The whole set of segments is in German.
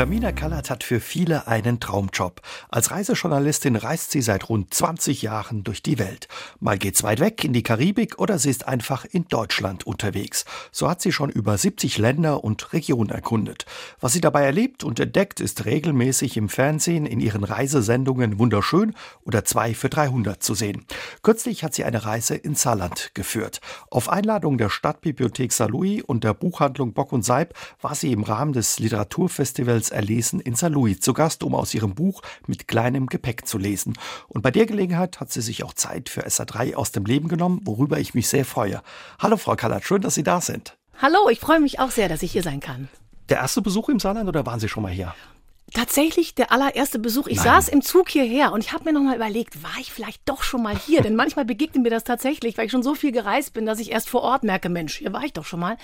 Tamina Kallert hat für viele einen Traumjob. Als Reisejournalistin reist sie seit rund 20 Jahren durch die Welt. Mal geht's weit weg in die Karibik oder sie ist einfach in Deutschland unterwegs. So hat sie schon über 70 Länder und Regionen erkundet. Was sie dabei erlebt und entdeckt, ist regelmäßig im Fernsehen in ihren Reisesendungen Wunderschön oder 2 für 300 zu sehen. Kürzlich hat sie eine Reise in Saarland geführt. Auf Einladung der Stadtbibliothek Saarlouis und der Buchhandlung Bock und Seib war sie im Rahmen des Literaturfestivals Erlesen in Saarlouis zu Gast, um aus ihrem Buch mit kleinem Gepäck zu lesen. Und bei der Gelegenheit hat sie sich auch Zeit für SA3 aus dem Leben genommen, worüber ich mich sehr freue. Hallo Frau Kallert, schön, dass Sie da sind. Hallo, ich freue mich auch sehr, dass ich hier sein kann. Der erste Besuch im Saarland oder waren Sie schon mal hier? Tatsächlich der allererste Besuch. Ich Nein. saß im Zug hierher und ich habe mir nochmal überlegt, war ich vielleicht doch schon mal hier? Denn manchmal begegnet mir das tatsächlich, weil ich schon so viel gereist bin, dass ich erst vor Ort merke, Mensch, hier war ich doch schon mal.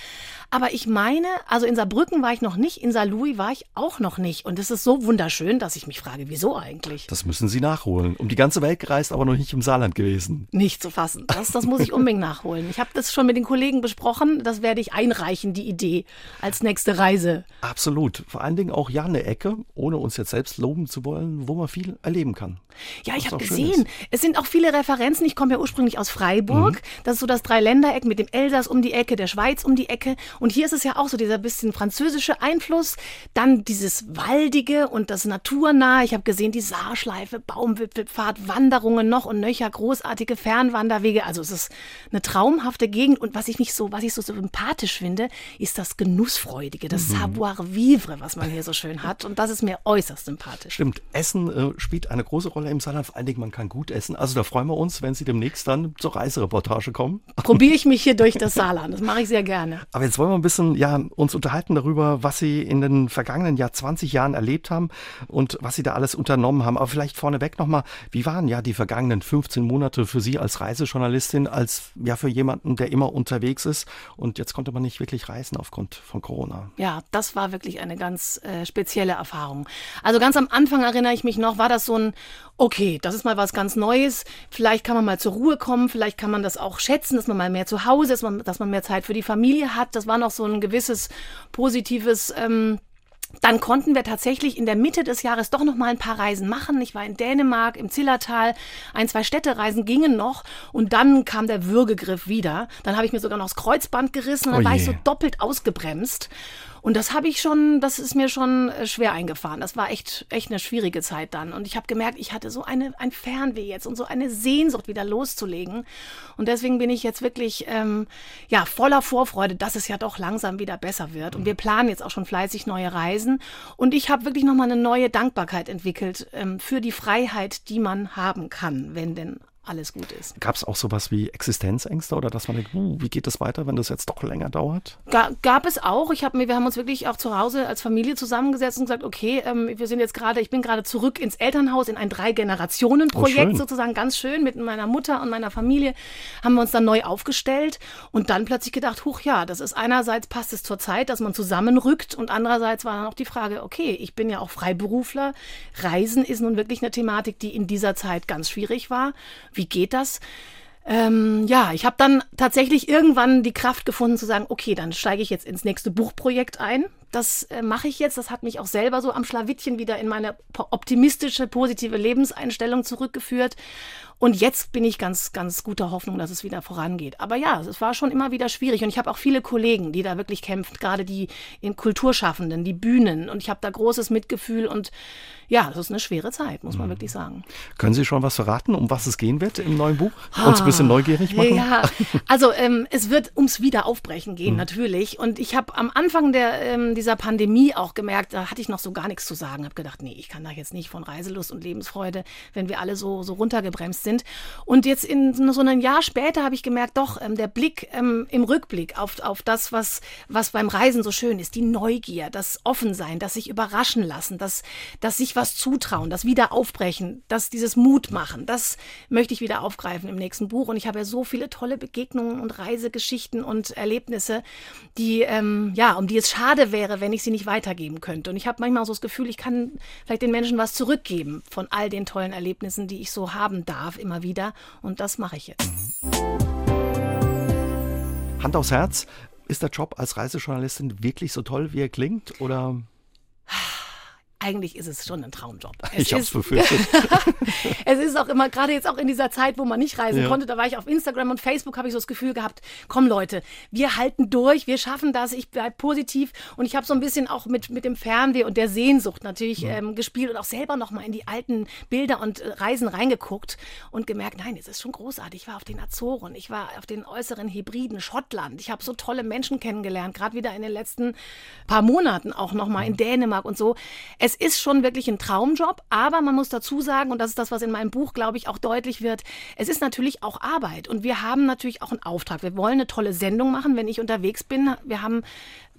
Aber ich meine, also in Saarbrücken war ich noch nicht, in Saarlouis war ich auch noch nicht. Und es ist so wunderschön, dass ich mich frage, wieso eigentlich? Das müssen Sie nachholen. Um die ganze Welt gereist, aber noch nicht im Saarland gewesen. Nicht zu fassen. Das, das muss ich unbedingt nachholen. Ich habe das schon mit den Kollegen besprochen. Das werde ich einreichen, die Idee, als nächste Reise. Absolut. Vor allen Dingen auch ja eine Ecke, ohne uns jetzt selbst loben zu wollen, wo man viel erleben kann. Ja, ich habe gesehen, es sind auch viele Referenzen. Ich komme ja ursprünglich aus Freiburg. Mhm. Das ist so das Dreiländereck mit dem Elsass um die Ecke, der Schweiz um die Ecke. Und hier ist es ja auch so dieser bisschen französische Einfluss. Dann dieses Waldige und das Naturnahe. Ich habe gesehen, die Saarschleife, Baumwipfelpfad, Wanderungen noch und nöcher, großartige Fernwanderwege. Also es ist eine traumhafte Gegend. Und was ich mich so, was ich so sympathisch finde, ist das Genussfreudige, das Mhm. Savoir-vivre, was man hier so schön hat. Und das ist mir äußerst sympathisch. Stimmt, Essen äh, spielt eine große Rolle im Saarland. Vor allen Dingen, man kann gut essen. Also da freuen wir uns, wenn Sie demnächst dann zur Reisereportage kommen. probiere ich mich hier durch das Saarland. Das mache ich sehr gerne. Aber jetzt wollen wir ein bisschen ja, uns unterhalten darüber, was Sie in den vergangenen Jahr 20 Jahren erlebt haben und was Sie da alles unternommen haben. Aber vielleicht vorneweg nochmal, wie waren ja die vergangenen 15 Monate für Sie als Reisejournalistin, als ja für jemanden, der immer unterwegs ist und jetzt konnte man nicht wirklich reisen aufgrund von Corona? Ja, das war wirklich eine ganz äh, spezielle Erfahrung. Also ganz am Anfang erinnere ich mich noch, war das so ein, okay, das ist mal was ganz Neues. Vielleicht kann man mal zur Ruhe kommen, vielleicht kann man das auch schätzen, dass man mal mehr zu Hause ist, dass man mehr Zeit für die Familie hat. Das war noch so ein gewisses positives ähm, dann konnten wir tatsächlich in der Mitte des Jahres doch noch mal ein paar Reisen machen. Ich war in Dänemark, im Zillertal, ein, zwei Städtereisen gingen noch und dann kam der Würgegriff wieder. Dann habe ich mir sogar noch das Kreuzband gerissen und dann Oh war ich so doppelt ausgebremst. Und das habe ich schon, das ist mir schon äh, schwer eingefahren. Das war echt, echt eine schwierige Zeit dann. Und ich habe gemerkt, ich hatte so eine, ein Fernweh jetzt und so eine Sehnsucht, wieder loszulegen. Und deswegen bin ich jetzt wirklich ähm, ja, voller Vorfreude, dass es ja doch langsam wieder besser wird. Und wir planen jetzt auch schon fleißig neue Reisen. Und ich habe wirklich nochmal eine neue Dankbarkeit entwickelt ähm, für die Freiheit, die man haben kann, wenn denn alles gut ist. Gab es auch sowas wie Existenzängste oder dass man denkt, uh, wie geht das weiter, wenn das jetzt doch länger dauert? Ga, gab es auch. Ich hab mir, wir haben uns wirklich auch zu Hause als Familie zusammengesetzt und gesagt, okay, ähm, wir sind jetzt gerade, ich bin gerade zurück ins Elternhaus in ein Drei-Generationen-Projekt Oh, sozusagen, ganz schön mit meiner Mutter und meiner Familie haben wir uns dann neu aufgestellt und dann plötzlich gedacht, huch ja, das ist einerseits passt es zur Zeit, dass man zusammenrückt und andererseits war dann auch die Frage, okay, ich bin ja auch Freiberufler, Reisen ist nun wirklich eine Thematik, die in dieser Zeit ganz schwierig war. Wie geht das? Ähm, ja, ich habe dann tatsächlich irgendwann die Kraft gefunden zu sagen, okay, dann steige ich jetzt ins nächste Buchprojekt ein. Das äh, mache ich jetzt. Das hat mich auch selber so am Schlawittchen wieder in meine optimistische, positive Lebenseinstellung zurückgeführt. Und jetzt bin ich ganz, ganz guter Hoffnung, dass es wieder vorangeht. Aber ja, es war schon immer wieder schwierig. Und ich habe auch viele Kollegen, die da wirklich kämpfen, gerade die in Kulturschaffenden, die Bühnen. Und ich habe da großes Mitgefühl. Und ja, das ist eine schwere Zeit, muss man wirklich sagen. Können Sie schon was verraten, um was es gehen wird im neuen Buch? Uns ein bisschen neugierig machen? Ja, also ähm, es wird ums Wiederaufbrechen gehen, natürlich. Und ich habe am Anfang der, ähm, dieser Pandemie auch gemerkt, da hatte ich noch so gar nichts zu sagen. Habe gedacht, nee, ich kann da jetzt nicht von Reiselust und Lebensfreude, wenn wir alle so, so runtergebremst sind. Und jetzt in so einem Jahr später habe ich gemerkt, doch, ähm, der Blick ähm, im Rückblick auf, auf das, was, was beim Reisen so schön ist, die Neugier, das Offensein, das sich überraschen lassen, das, das sich was zutrauen, das Wiederaufbrechen, das dieses Mut machen, das möchte ich wieder aufgreifen im nächsten Buch. Und ich habe ja so viele tolle Begegnungen und Reisegeschichten und Erlebnisse, die, ähm, ja, um die es schade wäre, wenn ich sie nicht weitergeben könnte. Und ich habe manchmal so das Gefühl, ich kann vielleicht den Menschen was zurückgeben von all den tollen Erlebnissen, die ich so haben darf, immer wieder. Und das mache ich jetzt. Hand aufs Herz, ist der Job als Reisejournalistin wirklich so toll, wie er klingt? Oder eigentlich ist es schon ein Traumjob. Es ich habe es befürchtet. es ist auch immer, gerade jetzt auch in dieser Zeit, wo man nicht reisen ja. konnte, da war ich auf Instagram und Facebook, habe ich so das Gefühl gehabt, komm Leute, wir halten durch, wir schaffen das, ich bleibe positiv und ich habe so ein bisschen auch mit, mit dem Fernweh und der Sehnsucht natürlich ja. ähm, gespielt und auch selber nochmal in die alten Bilder und äh, Reisen reingeguckt und gemerkt, nein, es ist schon großartig. Ich war auf den Azoren, ich war auf den äußeren Hebriden, Schottland, ich habe so tolle Menschen kennengelernt, gerade wieder in den letzten paar Monaten auch nochmal in Dänemark und so. Es ist schon wirklich ein Traumjob, aber man muss dazu sagen, und das ist das, was in meinem Buch, glaube ich, auch deutlich wird, es ist natürlich auch Arbeit und wir haben natürlich auch einen Auftrag. Wir wollen eine tolle Sendung machen, wenn ich unterwegs bin. Wir haben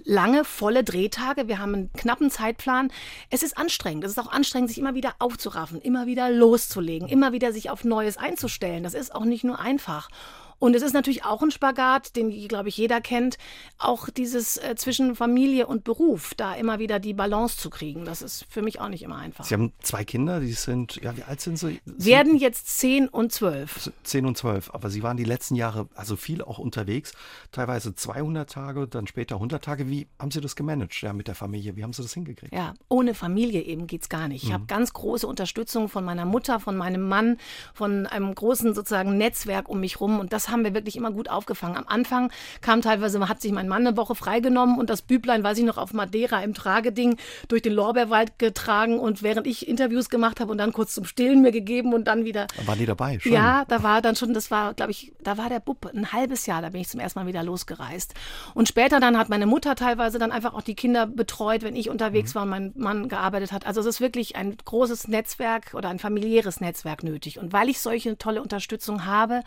lange, volle Drehtage, wir haben einen knappen Zeitplan. Es ist anstrengend. Es ist auch anstrengend, sich immer wieder aufzuraffen, immer wieder loszulegen, immer wieder sich auf Neues einzustellen. Das ist auch nicht nur einfach. Und es ist natürlich auch ein Spagat, den, glaube ich, jeder kennt, auch dieses äh, zwischen Familie und Beruf, da immer wieder die Balance zu kriegen. Das ist für mich auch nicht immer einfach. Sie haben zwei Kinder, die sind, ja, wie alt sind sie? Werden jetzt zehn und zwölf. Zehn und zwölf, aber Sie waren die letzten Jahre also viel auch unterwegs, teilweise 200 Tage, dann später 100 Tage. Wie haben Sie das gemanagt ja, mit der Familie? Wie haben Sie das hingekriegt? Ja, ohne Familie eben geht es gar nicht. Ich mhm. habe ganz große Unterstützung von meiner Mutter, von meinem Mann, von einem großen sozusagen Netzwerk um mich rum und das haben wir wirklich immer gut aufgefangen. Am Anfang kam teilweise, hat sich mein Mann eine Woche freigenommen und das Büblein, weiß ich noch, auf Madeira im Trageding durch den Lorbeerwald getragen und während ich Interviews gemacht habe und dann kurz zum Stillen mir gegeben und dann wieder. Da war die dabei, schon. Ja, da war dann schon, das war, glaube ich, da war der Bub ein halbes Jahr, da bin ich zum ersten Mal wieder losgereist. Und später dann hat meine Mutter teilweise dann einfach auch die Kinder betreut, wenn ich unterwegs mhm. war und mein Mann gearbeitet hat. Also es ist wirklich ein großes Netzwerk oder ein familiäres Netzwerk nötig. Und weil ich solche tolle Unterstützung habe,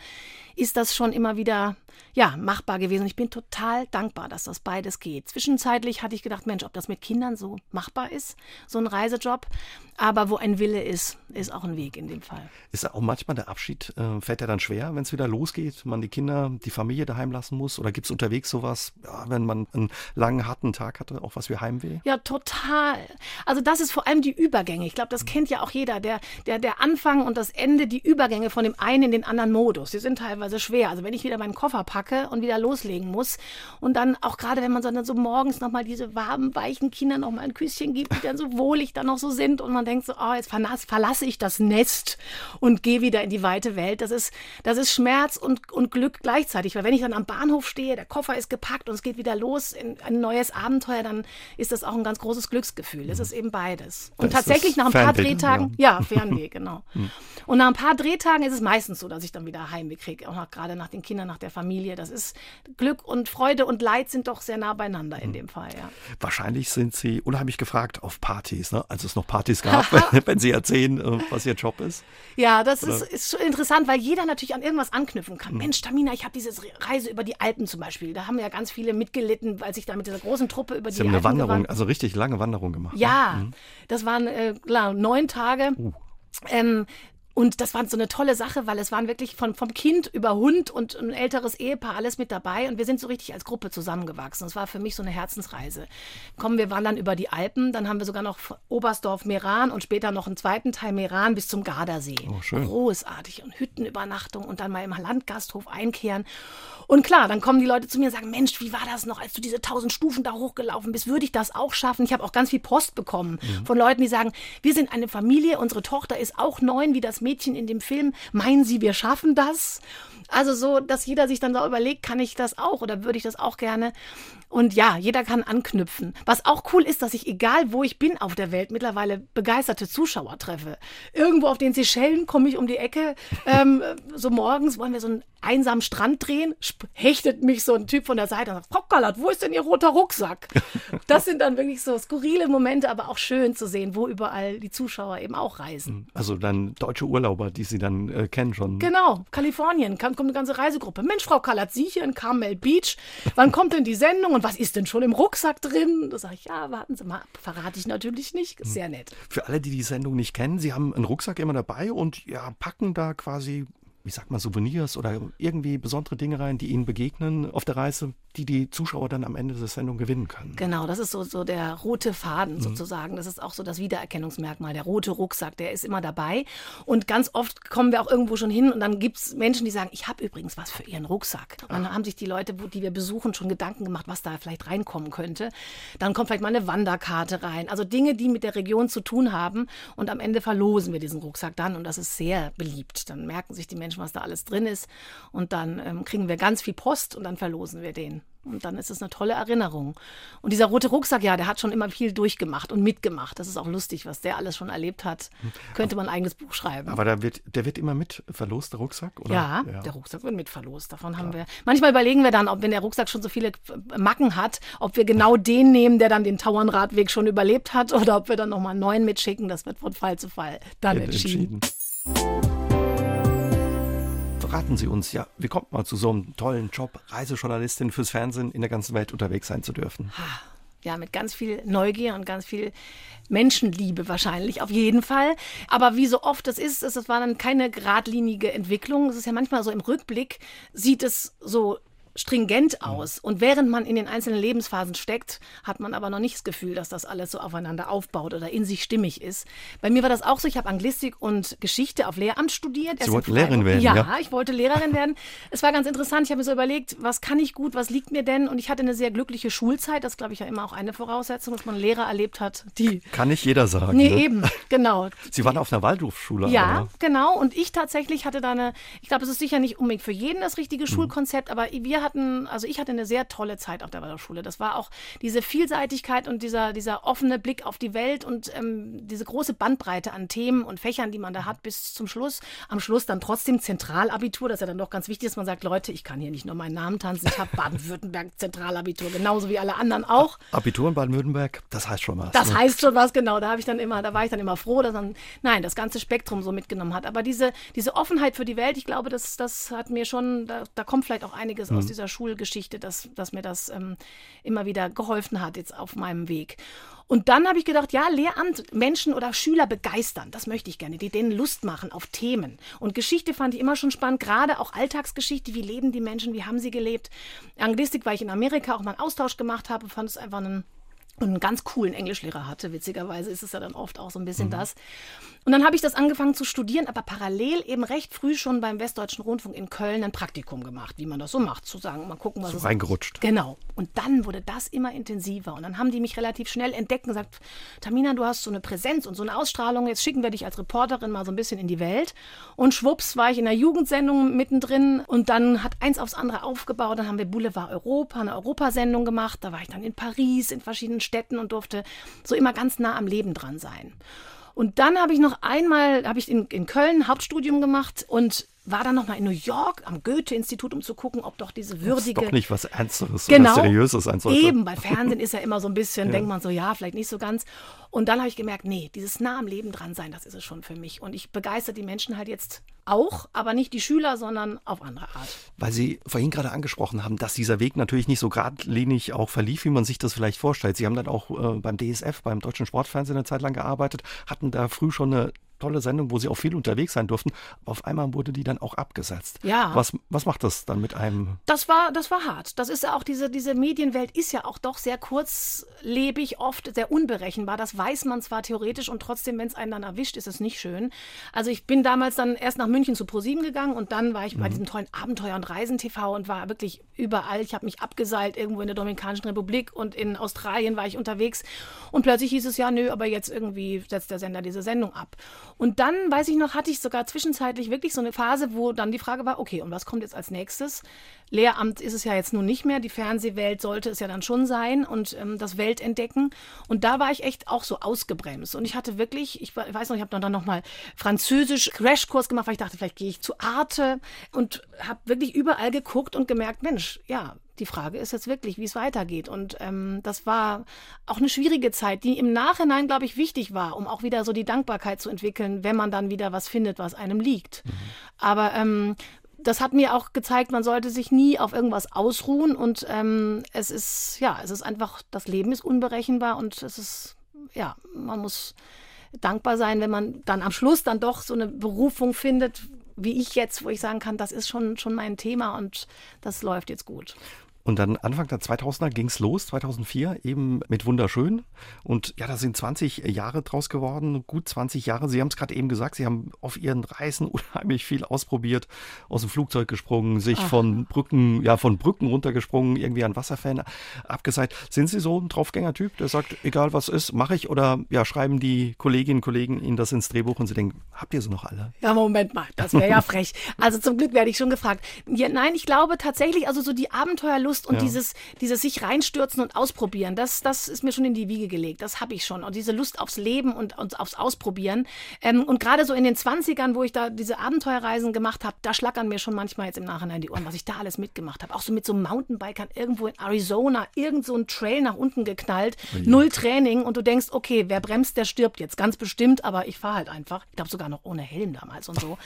ist das schon immer wieder ja, machbar gewesen. Ich bin total dankbar, dass das beides geht. Zwischenzeitlich hatte ich gedacht, Mensch, ob das mit Kindern so machbar ist, so ein Reisejob. Aber wo ein Wille ist, ist auch ein Weg in dem Fall. Ist auch manchmal der Abschied, äh, fällt er dann schwer, wenn es wieder losgeht, man die Kinder, die Familie daheim lassen muss? Oder gibt es unterwegs sowas, ja, wenn man einen langen, harten Tag hatte, auch was wie Heimweh? Ja, total. Also das ist vor allem die Übergänge. Ich glaube, das kennt ja auch jeder. Der, der, der Anfang und das Ende, die Übergänge von dem einen in den anderen Modus, die sind teilweise schwer. Also wenn ich wieder meinen Koffer packe und wieder loslegen muss und dann auch gerade, wenn man so, dann so morgens nochmal diese warmen, weichen Kinder nochmal ein Küsschen gibt, die dann so wohlig dann noch so sind und man denkt so, oh, jetzt verlasse ich das Nest und gehe wieder in die weite Welt. Das ist, das ist Schmerz und, und Glück gleichzeitig, weil wenn ich dann am Bahnhof stehe, der Koffer ist gepackt und es geht wieder los in ein neues Abenteuer, dann ist das auch ein ganz großes Glücksgefühl. Es ist eben beides. Und das tatsächlich nach ein paar Fernweh, Drehtagen, ja, ja Fernweh, genau. Hm. Und nach ein paar Drehtagen ist es meistens so, dass ich dann wieder Heimweh kriege, auch gerade nach den Kindern, nach der Familie. Das ist Glück und Freude und Leid sind doch sehr nah beieinander in hm. dem Fall, ja. Wahrscheinlich sind Sie unheimlich gefragt auf Partys, ne? als es noch Partys gab, wenn Sie erzählen, äh, was Ihr Job ist. Ja, das ist, ist interessant, weil jeder natürlich an irgendwas anknüpfen kann. Mhm. Mensch, Tamina, ich habe diese Reise über die Alpen zum Beispiel. Da haben ja ganz viele mitgelitten, weil sich da mit dieser großen Truppe über Sie die haben Alpen eine Wanderung, also richtig lange Wanderung gemacht. Ne? Ja, ne? das waren äh, klar, neun Tage. Uh. Ähm, und das war so eine tolle Sache, weil es waren wirklich von, vom Kind über Hund und ein älteres Ehepaar alles mit dabei. Und wir sind so richtig als Gruppe zusammengewachsen. Es war für mich so eine Herzensreise. Kommen wir wandern über die Alpen, dann haben wir sogar noch Oberstdorf Meran und später noch einen zweiten Teil Meran bis zum Gardasee. Oh, schön. Großartig. Und Hüttenübernachtung und dann mal im Landgasthof einkehren. Und klar, dann kommen die Leute zu mir und sagen, Mensch, wie war das noch, als du diese tausend Stufen da hochgelaufen bist? Würde ich das auch schaffen? Ich habe auch ganz viel Post bekommen mhm. von Leuten, die sagen, wir sind eine Familie, unsere Tochter ist auch neun, wie das Mädchen in dem Film. Meinen Sie, wir schaffen das? Also so, dass jeder sich dann so überlegt, kann ich das auch oder würde ich das auch gerne? Und ja, jeder kann anknüpfen. Was auch cool ist, dass ich, egal wo ich bin auf der Welt, mittlerweile begeisterte Zuschauer treffe. Irgendwo auf den Seychellen komme ich um die Ecke. Ähm, so morgens wollen wir so einen einsamen Strand drehen, hechtet mich so ein Typ von der Seite und sagt, Frau Gallert, wo ist denn Ihr roter Rucksack? Das sind dann wirklich so skurrile Momente, aber auch schön zu sehen, wo überall die Zuschauer eben auch reisen. Also dann deutsche Urlauber, die Sie dann äh, kennen schon. Genau, Kalifornien, kommt eine ganze Reisegruppe. Mensch, Frau Gallert, Sie hier in Carmel Beach, wann kommt denn die Sendung? Und was ist denn schon im Rucksack drin? Da sage ich, ja, warten Sie mal, verrate ich natürlich nicht. Sehr nett. Für alle, die die Sendung nicht kennen, Sie haben einen Rucksack immer dabei und ja, packen da quasi wie sagt man, Souvenirs oder irgendwie besondere Dinge rein, die Ihnen begegnen auf der Reise, die die Zuschauer dann am Ende der Sendung gewinnen können. Genau, das ist so, so der rote Faden mhm. sozusagen. Das ist auch so das Wiedererkennungsmerkmal. Der rote Rucksack, der ist immer dabei. Und ganz oft kommen wir auch irgendwo schon hin und dann gibt es Menschen, die sagen, ich habe übrigens was für ihren Rucksack. Und dann Ach. haben sich die Leute, die wir besuchen, schon Gedanken gemacht, was da vielleicht reinkommen könnte. Dann kommt vielleicht mal eine Wanderkarte rein. Also Dinge, die mit der Region zu tun haben. Und am Ende verlosen wir diesen Rucksack dann und das ist sehr beliebt. Dann merken sich die Menschen, was da alles drin ist. Und dann ähm, kriegen wir ganz viel Post und dann verlosen wir den. Und dann ist es eine tolle Erinnerung. Und dieser rote Rucksack, ja, der hat schon immer viel durchgemacht und mitgemacht. Das ist auch lustig, was der alles schon erlebt hat. Könnte man ein eigenes Buch schreiben. Aber der wird, der wird immer mit verlost, der Rucksack? Oder? Ja, ja, der Rucksack wird mit verlost. Davon Klar. haben wir. Manchmal überlegen wir dann, ob, wenn der Rucksack schon so viele Macken hat, ob wir genau den nehmen, der dann den Tauernradweg schon überlebt hat, oder ob wir dann nochmal einen neuen mitschicken. Das wird von Fall zu Fall dann entschieden. entschieden verraten Sie uns, ja, wie kommt man zu so einem tollen Job, Reisejournalistin fürs Fernsehen in der ganzen Welt unterwegs sein zu dürfen? Ja, mit ganz viel Neugier und ganz viel Menschenliebe wahrscheinlich, auf jeden Fall. Aber wie so oft es ist, es war dann keine geradlinige Entwicklung. Es ist ja manchmal so im Rückblick, sieht es so stringent aus. Und während man in den einzelnen Lebensphasen steckt, hat man aber noch nicht das Gefühl, dass das alles so aufeinander aufbaut oder in sich stimmig ist. Bei mir war das auch so. Ich habe Anglistik und Geschichte auf Lehramt studiert. Sie wollten Lehrerin werden? Ja, ja, ich wollte Lehrerin werden. Es war ganz interessant. Ich habe mir so überlegt, was kann ich gut, was liegt mir denn? Und ich hatte eine sehr glückliche Schulzeit. Das glaube ich ja immer auch eine Voraussetzung, dass man Lehrer erlebt hat, die. Kann nicht jeder sagen. Nee, ne? eben, genau. Sie waren auf einer Waldorfschule. Ja, aber. genau. Und ich tatsächlich hatte da eine, ich glaube, es ist sicher nicht unbedingt für jeden das richtige mhm. Schulkonzept, aber wir hatten, also ich hatte eine sehr tolle Zeit auf der Waldorfschule. Das war auch diese Vielseitigkeit und dieser, dieser offene Blick auf die Welt und ähm, diese große Bandbreite an Themen und Fächern, die man da hat bis zum Schluss. Am Schluss dann trotzdem Zentralabitur, das ist ja dann doch ganz wichtig, dass man sagt, Leute, ich kann hier nicht nur meinen Namen tanzen, ich habe Baden-Württemberg Zentralabitur, genauso wie alle anderen auch. Abitur in Baden-Württemberg, das heißt schon was. Das ne? heißt schon was, genau. Da habe ich dann immer, da war ich dann immer froh, dass man, nein, das ganze Spektrum so mitgenommen hat. Aber diese, diese Offenheit für die Welt, ich glaube, das, das hat mir schon, da, da kommt vielleicht auch einiges mhm. aus dieser Schulgeschichte, dass, dass mir das ähm, immer wieder geholfen hat jetzt auf meinem Weg. Und dann habe ich gedacht, ja, Lehramt, Menschen oder Schüler begeistern, das möchte ich gerne, die denen Lust machen auf Themen. Und Geschichte fand ich immer schon spannend, gerade auch Alltagsgeschichte, wie leben die Menschen, wie haben sie gelebt. Anglistik, weil ich in Amerika auch mal einen Austausch gemacht habe, fand es einfach einen und einen ganz coolen Englischlehrer hatte. Witzigerweise ist es ja dann oft auch so ein bisschen mhm. das. Und dann habe ich das angefangen zu studieren, aber parallel eben recht früh schon beim Westdeutschen Rundfunk in Köln ein Praktikum gemacht, wie man das so macht, zu sagen, mal gucken, was so es reingerutscht. Genau. Und dann wurde das immer intensiver und dann haben die mich relativ schnell entdeckt und gesagt, Tamina, du hast so eine Präsenz und so eine Ausstrahlung, jetzt schicken wir dich als Reporterin mal so ein bisschen in die Welt. Und schwupps war ich in der Jugendsendung mittendrin und dann hat eins aufs andere aufgebaut, dann haben wir Boulevard Europa, eine Europasendung gemacht, da war ich dann in Paris, in verschiedenen Städten und durfte so immer ganz nah am Leben dran sein. Und dann habe ich noch einmal, habe ich in, in Köln Hauptstudium gemacht und war dann nochmal in New York am Goethe-Institut, um zu gucken, ob doch diese würdige. Das ist doch nicht was Ernsteres genau, oder Seriöses sein sollte. Eben, weil Fernsehen ist ja immer so ein bisschen, ja. denkt man so, ja, vielleicht nicht so ganz. Und dann habe ich gemerkt, nee, dieses nah am Leben dran sein, das ist es schon für mich. Und ich begeister die Menschen halt jetzt auch, aber nicht die Schüler, sondern auf andere Art. Weil Sie vorhin gerade angesprochen haben, dass dieser Weg natürlich nicht so geradlinig auch verlief, wie man sich das vielleicht vorstellt. Sie haben dann auch äh, beim DSF, beim Deutschen Sportfernsehen eine Zeit lang gearbeitet, hatten da früh schon eine tolle Sendung, wo sie auch viel unterwegs sein durften. Aber auf einmal wurde die dann auch abgesetzt. Ja. Was, was macht das dann mit einem? Das war, das war hart. Das ist ja auch diese, diese Medienwelt ist ja auch doch sehr kurzlebig, oft sehr unberechenbar. Das weiß man zwar theoretisch und trotzdem, wenn es einen dann erwischt, ist es nicht schön. Also ich bin damals dann erst nach München zu ProSieben gegangen und dann war ich mhm. bei diesem tollen Abenteuer- und Reisen-TV und war wirklich überall. Ich habe mich abgeseilt, irgendwo in der Dominikanischen Republik und in Australien war ich unterwegs. Und plötzlich hieß es ja, nö, aber jetzt irgendwie setzt der Sender diese Sendung ab. Und dann, weiß ich noch, hatte ich sogar zwischenzeitlich wirklich so eine Phase, wo dann die Frage war, okay, und was kommt jetzt als nächstes? Lehramt ist es ja jetzt nun nicht mehr, die Fernsehwelt sollte es ja dann schon sein und ähm, das Weltentdecken. Und da war ich echt auch so ausgebremst. Und ich hatte wirklich, ich weiß noch, ich habe dann nochmal Französisch Crashkurs gemacht, weil ich dachte, vielleicht gehe ich zu Arte und habe wirklich überall geguckt und gemerkt, Mensch, ja, die Frage ist jetzt wirklich, wie es weitergeht. Und ähm, das war auch eine schwierige Zeit, die im Nachhinein, glaube ich, wichtig war, um auch wieder so die Dankbarkeit zu entwickeln, wenn man dann wieder was findet, was einem liegt. Mhm. Aber ähm, das hat mir auch gezeigt, man sollte sich nie auf irgendwas ausruhen und ähm, es ist, ja, es ist einfach, das Leben ist unberechenbar und es ist, ja, man muss dankbar sein, wenn man dann am Schluss dann doch so eine Berufung findet, wie ich jetzt, wo ich sagen kann, das ist schon, schon mein Thema und das läuft jetzt gut. Und dann Anfang der 2000er ging es los, 2004, eben mit Wunderschön. Und ja, da sind 20 Jahre draus geworden, gut 20 Jahre. Sie haben es gerade eben gesagt, Sie haben auf Ihren Reisen unheimlich viel ausprobiert, aus dem Flugzeug gesprungen, sich Ach. von Brücken, ja, von Brücken runtergesprungen, irgendwie an Wasserfällen abgeseit. Sind Sie so ein Draufgänger-Typ, der sagt, egal was ist, mache ich? Oder ja, schreiben die Kolleginnen und Kollegen Ihnen das ins Drehbuch und Sie denken, habt ihr sie noch alle? Ja, Moment mal, das wäre ja frech. Also zum Glück werde ich schon gefragt. Ja, nein, ich glaube tatsächlich, also so die Abenteuerlust Lust und ja. dieses, dieses sich reinstürzen und ausprobieren, das, das ist mir schon in die Wiege gelegt. Das habe ich schon. Und diese Lust aufs Leben und, und aufs Ausprobieren. Ähm, und gerade so in den 20ern, wo ich da diese Abenteuerreisen gemacht habe, da schlackern mir schon manchmal jetzt im Nachhinein die Ohren, was ich da alles mitgemacht habe. Auch so mit so Mountainbikern irgendwo in Arizona, irgend so ein Trail nach unten geknallt, oh null Training und du denkst, okay, wer bremst, der stirbt jetzt. Ganz bestimmt, aber ich fahre halt einfach. Ich glaube sogar noch ohne Helm damals und so.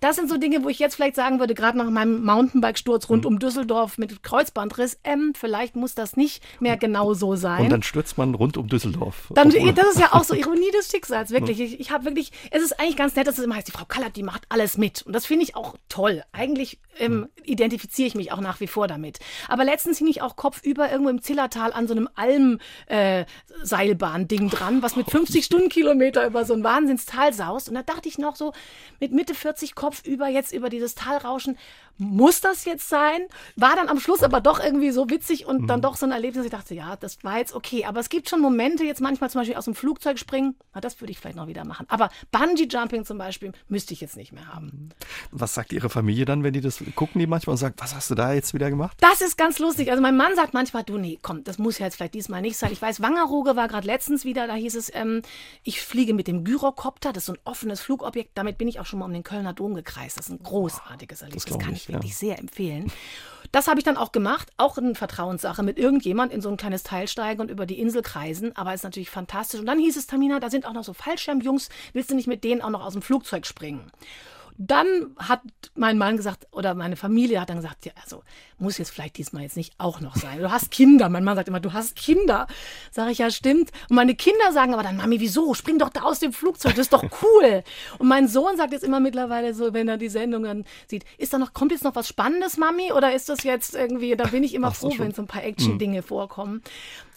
Das sind so Dinge, wo ich jetzt vielleicht sagen würde, gerade nach meinem Mountainbike-Sturz rund mhm. um Düsseldorf mit Kreuzbandriss, M, vielleicht muss das nicht mehr genau so sein. Und dann stürzt man rund um Düsseldorf. Dann, das ist ja auch so Ironie des Schicksals, wirklich. Ich, ich habe wirklich, es ist eigentlich ganz nett, dass es immer heißt, die Frau Kallert, die macht alles mit. Und das finde ich auch toll. Eigentlich ähm, identifiziere ich mich auch nach wie vor damit. Aber letztens hing ich auch kopfüber irgendwo im Zillertal an so einem Alm-Seilbahn-Ding äh, dran, was mit 50 Stundenkilometer über so ein Wahnsinnstal saust. Und da dachte ich noch so, mit Mitte 40 kopfüber jetzt über dieses Tal rauschen, muss das jetzt sein? War dann am Schluss aber doch irgendwie so witzig und mhm. dann doch so ein Erlebnis. Ich dachte, ja, das war jetzt okay. Aber es gibt schon Momente, jetzt manchmal zum Beispiel aus dem Flugzeug springen, na, das würde ich vielleicht noch wieder machen. Aber Bungee Jumping zum Beispiel müsste ich jetzt nicht mehr haben. Was sagt Ihre Familie dann, wenn die das gucken, die manchmal und sagt, was hast du da jetzt wieder gemacht? Das ist ganz lustig. Also mein Mann sagt manchmal, du, nee, komm, das muss ja jetzt vielleicht diesmal nicht sein. Ich weiß, Wangerooge war gerade letztens wieder, da hieß es, ähm, ich fliege mit dem Gyrocopter, das ist so ein offenes Flugobjekt. Damit bin ich auch schon mal um den Kölner Dom gekreist. Das ist ein großartiges Erlebnis. Das, das kann ich wirklich ja. sehr empfehlen. Das habe ich dann auch gemacht, auch eine Vertrauenssache mit irgendjemand in so ein kleines Teil steigen und über die Insel kreisen, aber ist natürlich fantastisch. Und dann hieß es, Tamina, da sind auch noch so Fallschirmjungs, willst du nicht mit denen auch noch aus dem Flugzeug springen? Dann hat mein Mann gesagt, oder meine Familie hat dann gesagt, ja, also muss jetzt vielleicht diesmal jetzt nicht auch noch sein. Du hast Kinder. Mein Mann sagt immer, du hast Kinder. Sag ich, ja, stimmt. Und meine Kinder sagen aber dann, Mami, wieso? Spring doch da aus dem Flugzeug, das ist doch cool. Und mein Sohn sagt jetzt immer mittlerweile so, wenn er die Sendung dann sieht, ist da noch, kommt jetzt noch was Spannendes, Mami? Oder ist das jetzt irgendwie, da bin ich immer Ach, froh, wenn so ein paar Action-Dinge mhm. vorkommen.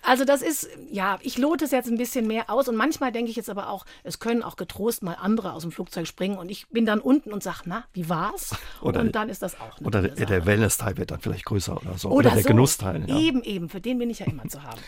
Also das ist, ja, ich lote es jetzt ein bisschen mehr aus und manchmal denke ich jetzt aber auch, es können auch getrost mal andere aus dem Flugzeug springen und ich bin dann unten und sage, na, wie war's? Oder, und dann ist das auch Oder der, der Wellness-Teil wird dann vielleicht größer oder so. Oder, oder der so. Genussteil. Ja. Eben, eben, für den bin ich ja immer zu haben.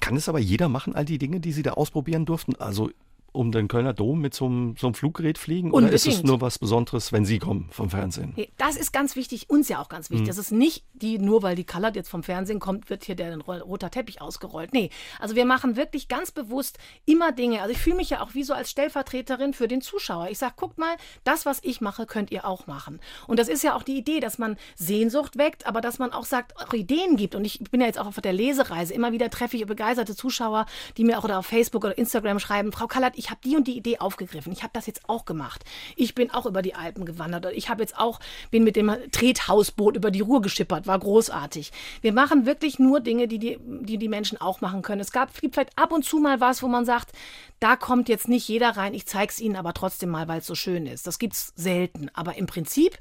Kann es aber jeder machen, all die Dinge, die Sie da ausprobieren durften? Also um den Kölner Dom mit so einem, so einem Fluggerät fliegen? Unbedingt. Oder ist es nur was Besonderes, wenn Sie kommen vom Fernsehen? Das ist ganz wichtig, uns ja auch ganz wichtig. Mhm. Das ist nicht die, nur weil die Colored jetzt vom Fernsehen kommt, wird hier der roter Teppich ausgerollt. Nee, also wir machen wirklich ganz bewusst immer Dinge. Also ich fühle mich ja auch wie so als Stellvertreterin für den Zuschauer. Ich sage, guckt mal, das, was ich mache, könnt ihr auch machen. Und das ist ja auch die Idee, dass man Sehnsucht weckt, aber dass man auch sagt, auch Ideen gibt. Und ich bin ja jetzt auch auf der Lesereise. Immer wieder treffe ich begeisterte Zuschauer, die mir auch oder auf Facebook oder Instagram schreiben, Frau Kallert, ich habe die und die Idee aufgegriffen. Ich habe das jetzt auch gemacht. Ich bin auch über die Alpen gewandert. Ich habe jetzt auch, bin mit dem Trethausboot über die Ruhr geschippert. War großartig. Wir machen wirklich nur Dinge, die die, die, die Menschen auch machen können. Es gab, gibt vielleicht ab und zu mal was, wo man sagt, da kommt jetzt nicht jeder rein. Ich zeige es Ihnen aber trotzdem mal, weil es so schön ist. Das gibt es selten. Aber im Prinzip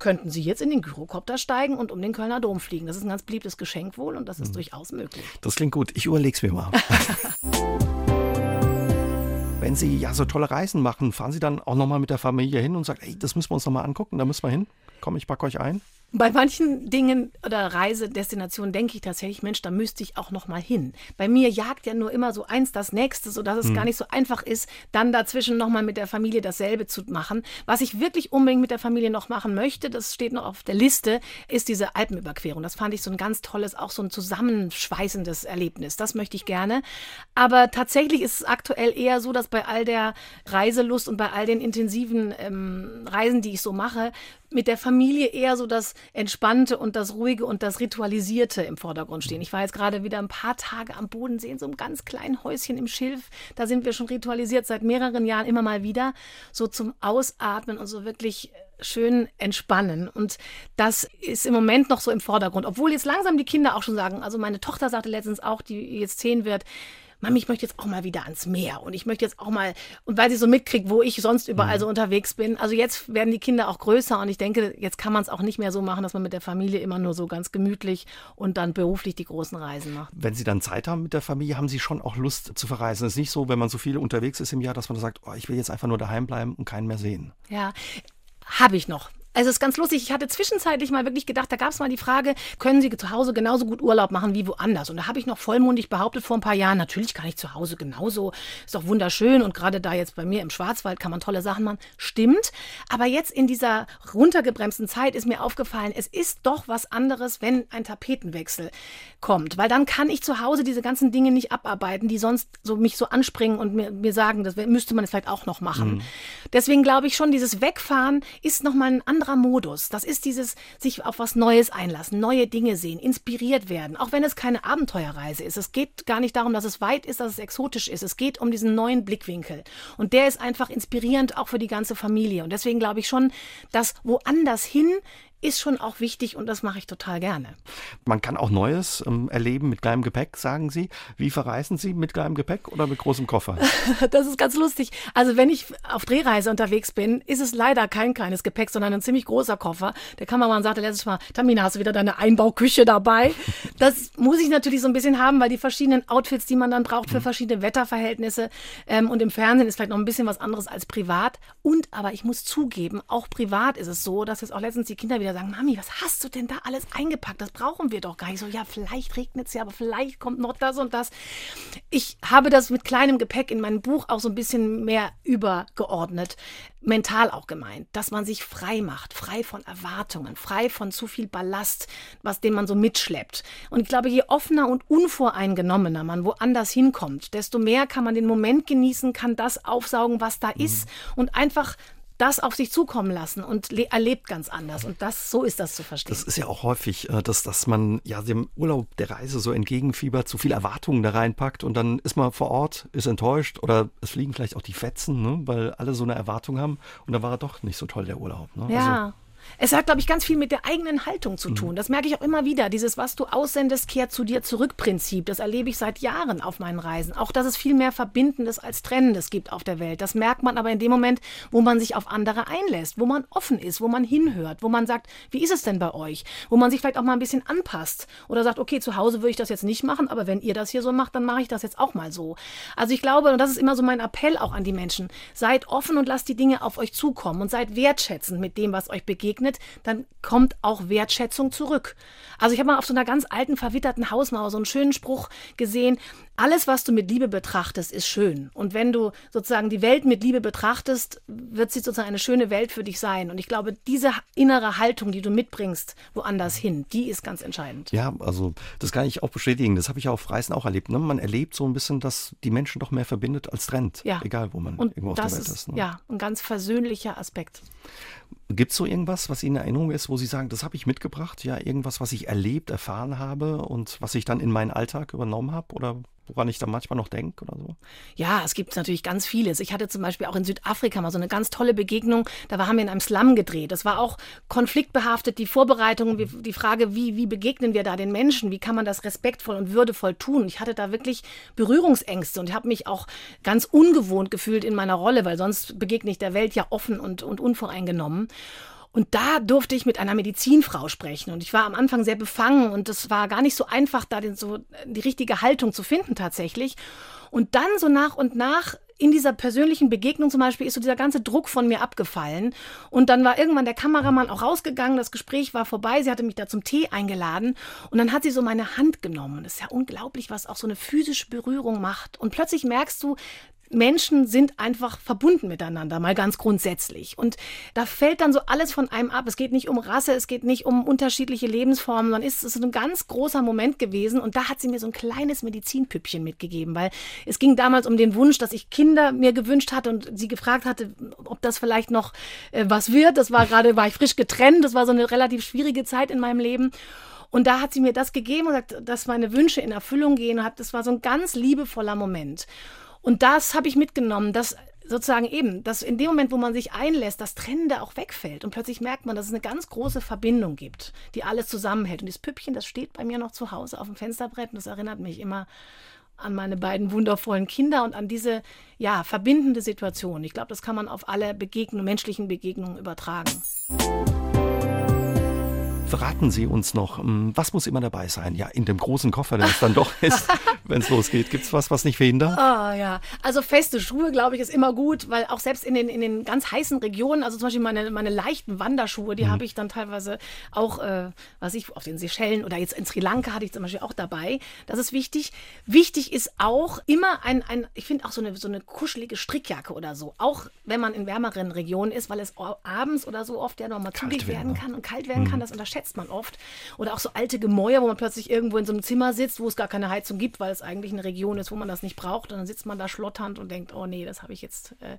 könnten Sie jetzt in den Gyrocopter steigen und um den Kölner Dom fliegen. Das ist ein ganz beliebtes Geschenk wohl und das ist mhm. durchaus möglich. Das klingt gut. Ich überlege es mir mal. Wenn Sie ja so tolle Reisen machen, fahren Sie dann auch nochmal mit der Familie hin und sagen, ey, das müssen wir uns nochmal angucken, da müssen wir hin. Komm, ich packe euch ein. Bei manchen Dingen oder Reisedestinationen denke ich tatsächlich, Mensch, da müsste ich auch noch mal hin. Bei mir jagt ja nur immer so eins das nächste, sodass es hm. gar nicht so einfach ist, dann dazwischen noch mal mit der Familie dasselbe zu machen. Was ich wirklich unbedingt mit der Familie noch machen möchte, das steht noch auf der Liste, ist diese Alpenüberquerung. Das fand ich so ein ganz tolles, auch so ein zusammenschweißendes Erlebnis. Das möchte ich gerne. Aber tatsächlich ist es aktuell eher so, dass bei all der Reiselust und bei all den intensiven ähm, Reisen, die ich so mache, mit der Familie eher so das Entspannte und das Ruhige und das Ritualisierte im Vordergrund stehen. Ich war jetzt gerade wieder ein paar Tage am Bodensee in so einem ganz kleinen Häuschen im Schilf. Da sind wir schon ritualisiert seit mehreren Jahren immer mal wieder. So zum Ausatmen und so wirklich schön entspannen. Und das ist im Moment noch so im Vordergrund. Obwohl jetzt langsam die Kinder auch schon sagen, also meine Tochter sagte letztens auch, die jetzt zehn wird, Mami, ich möchte jetzt auch mal wieder ans Meer und ich möchte jetzt auch mal, und weil sie so mitkriegt, wo ich sonst überall mhm. so unterwegs bin. Also jetzt werden die Kinder auch größer und ich denke, jetzt kann man es auch nicht mehr so machen, dass man mit der Familie immer nur so ganz gemütlich und dann beruflich die großen Reisen macht. Wenn Sie dann Zeit haben mit der Familie, haben Sie schon auch Lust zu verreisen. Es ist nicht so, wenn man so viel unterwegs ist im Jahr, dass man sagt, oh, ich will jetzt einfach nur daheim bleiben und keinen mehr sehen. Ja, habe ich noch. Also es ist ganz lustig. Ich hatte zwischenzeitlich mal wirklich gedacht, da gab es mal die Frage, können Sie zu Hause genauso gut Urlaub machen wie woanders? Und da habe ich noch vollmundig behauptet vor ein paar Jahren, natürlich kann ich zu Hause genauso. Ist doch wunderschön. Und gerade da jetzt bei mir im Schwarzwald kann man tolle Sachen machen. Stimmt. Aber jetzt in dieser runtergebremsten Zeit ist mir aufgefallen, es ist doch was anderes, wenn ein Tapetenwechsel kommt. Weil dann kann ich zu Hause diese ganzen Dinge nicht abarbeiten, die sonst so mich so anspringen und mir, mir sagen, das müsste man jetzt vielleicht auch noch machen. Mhm. Deswegen glaube ich schon, dieses Wegfahren ist nochmal ein anderer anderer Modus. Das ist dieses sich auf was Neues einlassen, neue Dinge sehen, inspiriert werden, auch wenn es keine Abenteuerreise ist. Es geht gar nicht darum, dass es weit ist, dass es exotisch ist. Es geht um diesen neuen Blickwinkel. Und der ist einfach inspirierend auch für die ganze Familie. Und deswegen glaube ich schon, dass woanders hin ist schon auch wichtig und das mache ich total gerne. Man kann auch Neues ähm, erleben mit kleinem Gepäck, sagen Sie. Wie verreisen Sie mit kleinem Gepäck oder mit großem Koffer? das ist ganz lustig. Also wenn ich auf Drehreise unterwegs bin, ist es leider kein kleines Gepäck, sondern ein ziemlich großer Koffer. Der Kameramann sagte letztes Mal, Tamina, hast du wieder deine Einbauküche dabei? das muss ich natürlich so ein bisschen haben, weil die verschiedenen Outfits, die man dann braucht für mhm. verschiedene Wetterverhältnisse ähm, und im Fernsehen ist vielleicht noch ein bisschen was anderes als privat. Und aber ich muss zugeben, auch privat ist es so, dass jetzt auch letztens die Kinder wieder sagen, Mami, was hast du denn da alles eingepackt? Das brauchen wir doch gar nicht. So, ja, vielleicht regnet es ja, aber vielleicht kommt noch das und das. Ich habe das mit kleinem Gepäck in meinem Buch auch so ein bisschen mehr übergeordnet, mental auch gemeint, dass man sich frei macht, frei von Erwartungen, frei von zu viel Ballast, was den man so mitschleppt. Und ich glaube, je offener und unvoreingenommener man woanders hinkommt, desto mehr kann man den Moment genießen, kann das aufsaugen, was da mhm. ist und einfach das auf sich zukommen lassen und erlebt ganz anders. Und das, so ist das zu verstehen. Das ist ja auch häufig, äh, dass, dass man ja dem Urlaub der Reise so entgegenfiebert, zu viel Erwartungen da reinpackt und dann ist man vor Ort, ist enttäuscht oder es fliegen vielleicht auch die Fetzen, ne, weil alle so eine Erwartung haben und dann war er doch nicht so toll, der Urlaub. Ne? Ja. Also, es hat, glaube ich, ganz viel mit der eigenen Haltung zu mhm. tun. Das merke ich auch immer wieder. Dieses, was du aussendest, kehrt zu dir zurück Prinzip. Das erlebe ich seit Jahren auf meinen Reisen. Auch, dass es viel mehr Verbindendes als Trennendes gibt auf der Welt. Das merkt man aber in dem Moment, wo man sich auf andere einlässt, wo man offen ist, wo man hinhört, wo man sagt, wie ist es denn bei euch? Wo man sich vielleicht auch mal ein bisschen anpasst oder sagt, okay, zu Hause würde ich das jetzt nicht machen, aber wenn ihr das hier so macht, dann mache ich das jetzt auch mal so. Also ich glaube, und das ist immer so mein Appell auch an die Menschen, seid offen und lasst die Dinge auf euch zukommen und seid wertschätzend mit dem, was euch begegnet begegnet, dann kommt auch Wertschätzung zurück. Also ich habe mal auf so einer ganz alten, verwitterten Hausmauer so einen schönen Spruch gesehen, alles, was du mit Liebe betrachtest, ist schön. Und wenn du sozusagen die Welt mit Liebe betrachtest, wird sie sozusagen eine schöne Welt für dich sein. Und ich glaube, diese innere Haltung, die du mitbringst, woanders hin, die ist ganz entscheidend. Ja, also das kann ich auch bestätigen. Das habe ich auf Reisen auch erlebt. Ne? Man erlebt so ein bisschen, dass die Menschen doch mehr verbindet als trennt. Ja. Egal, wo man Und irgendwo auf der Welt ist. ist ne? Ja, ein ganz versöhnlicher Aspekt. Gibt es so irgendwas, was Ihnen in Erinnerung ist, wo Sie sagen, das habe ich mitgebracht? Ja, irgendwas, was ich erlebt, erfahren habe und was ich dann in meinen Alltag übernommen habe? Oder woran ich dann manchmal noch denke oder so? Ja, es gibt natürlich ganz vieles. Ich hatte zum Beispiel auch in Südafrika mal so eine ganz tolle Begegnung. Da haben wir in einem Slum gedreht. Das war auch konfliktbehaftet, die Vorbereitung, die Frage, wie, wie begegnen wir da den Menschen? Wie kann man das respektvoll und würdevoll tun? Ich hatte da wirklich Berührungsängste und habe mich auch ganz ungewohnt gefühlt in meiner Rolle, weil sonst begegne ich der Welt ja offen und, und unvoreingenommen. Und da durfte ich mit einer Medizinfrau sprechen. Und ich war am Anfang sehr befangen und es war gar nicht so einfach, da den, so die richtige Haltung zu finden tatsächlich. Und dann so nach und nach in dieser persönlichen Begegnung zum Beispiel ist so dieser ganze Druck von mir abgefallen. Und dann war irgendwann der Kameramann auch rausgegangen, das Gespräch war vorbei, sie hatte mich da zum Tee eingeladen und dann hat sie so meine Hand genommen. Das ist ja unglaublich, was auch so eine physische Berührung macht. Und plötzlich merkst du, Menschen sind einfach verbunden miteinander, mal ganz grundsätzlich. Und da fällt dann so alles von einem ab. Es geht nicht um Rasse, es geht nicht um unterschiedliche Lebensformen, sondern ist es ein ganz großer Moment gewesen. Und da hat sie mir so ein kleines Medizinpüppchen mitgegeben, weil es ging damals um den Wunsch, dass ich Kinder mir gewünscht hatte und sie gefragt hatte, ob das vielleicht noch äh, was wird. Das war gerade, war ich frisch getrennt. Das war so eine relativ schwierige Zeit in meinem Leben. Und da hat sie mir das gegeben und gesagt, dass meine Wünsche in Erfüllung gehen. Und das war so ein ganz liebevoller Moment. Und das habe ich mitgenommen, dass sozusagen eben, dass in dem Moment, wo man sich einlässt, das Trennende auch wegfällt und plötzlich merkt man, dass es eine ganz große Verbindung gibt, die alles zusammenhält. Und das Püppchen, das steht bei mir noch zu Hause auf dem Fensterbrett und das erinnert mich immer an meine beiden wundervollen Kinder und an diese ja, verbindende Situation. Ich glaube, das kann man auf alle Begegnungen, menschlichen Begegnungen übertragen. Verraten Sie uns noch, hm, was muss immer dabei sein? Ja, in dem großen Koffer, der es dann doch ist, wenn es losgeht. Gibt es was, was nicht verhindert? Ah, ja. Also feste Schuhe, glaube ich, ist immer gut, weil auch selbst in den, in den ganz heißen Regionen, also zum Beispiel meine, meine leichten Wanderschuhe, die mhm. habe ich dann teilweise auch, äh, was ich, auf den Seychellen oder jetzt in Sri Lanka hatte ich zum Beispiel auch dabei. Das ist wichtig. Wichtig ist auch immer ein, ein ich finde auch so eine, so eine kuschelige Strickjacke oder so. Auch wenn man in wärmeren Regionen ist, weil es abends oder so oft ja nochmal zugig werden kann und kalt werden mhm. kann, das unterschätzt unterschätzt man oft. Oder auch so alte Gemäuer, wo man plötzlich irgendwo in so einem Zimmer sitzt, wo es gar keine Heizung gibt, weil es eigentlich eine Region ist, wo man das nicht braucht. Und dann sitzt man da schlotternd und denkt, oh nee, das habe ich jetzt. Äh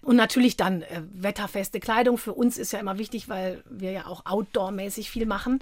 und natürlich dann äh, wetterfeste Kleidung. Für uns ist ja immer wichtig, weil wir ja auch outdoor-mäßig viel machen.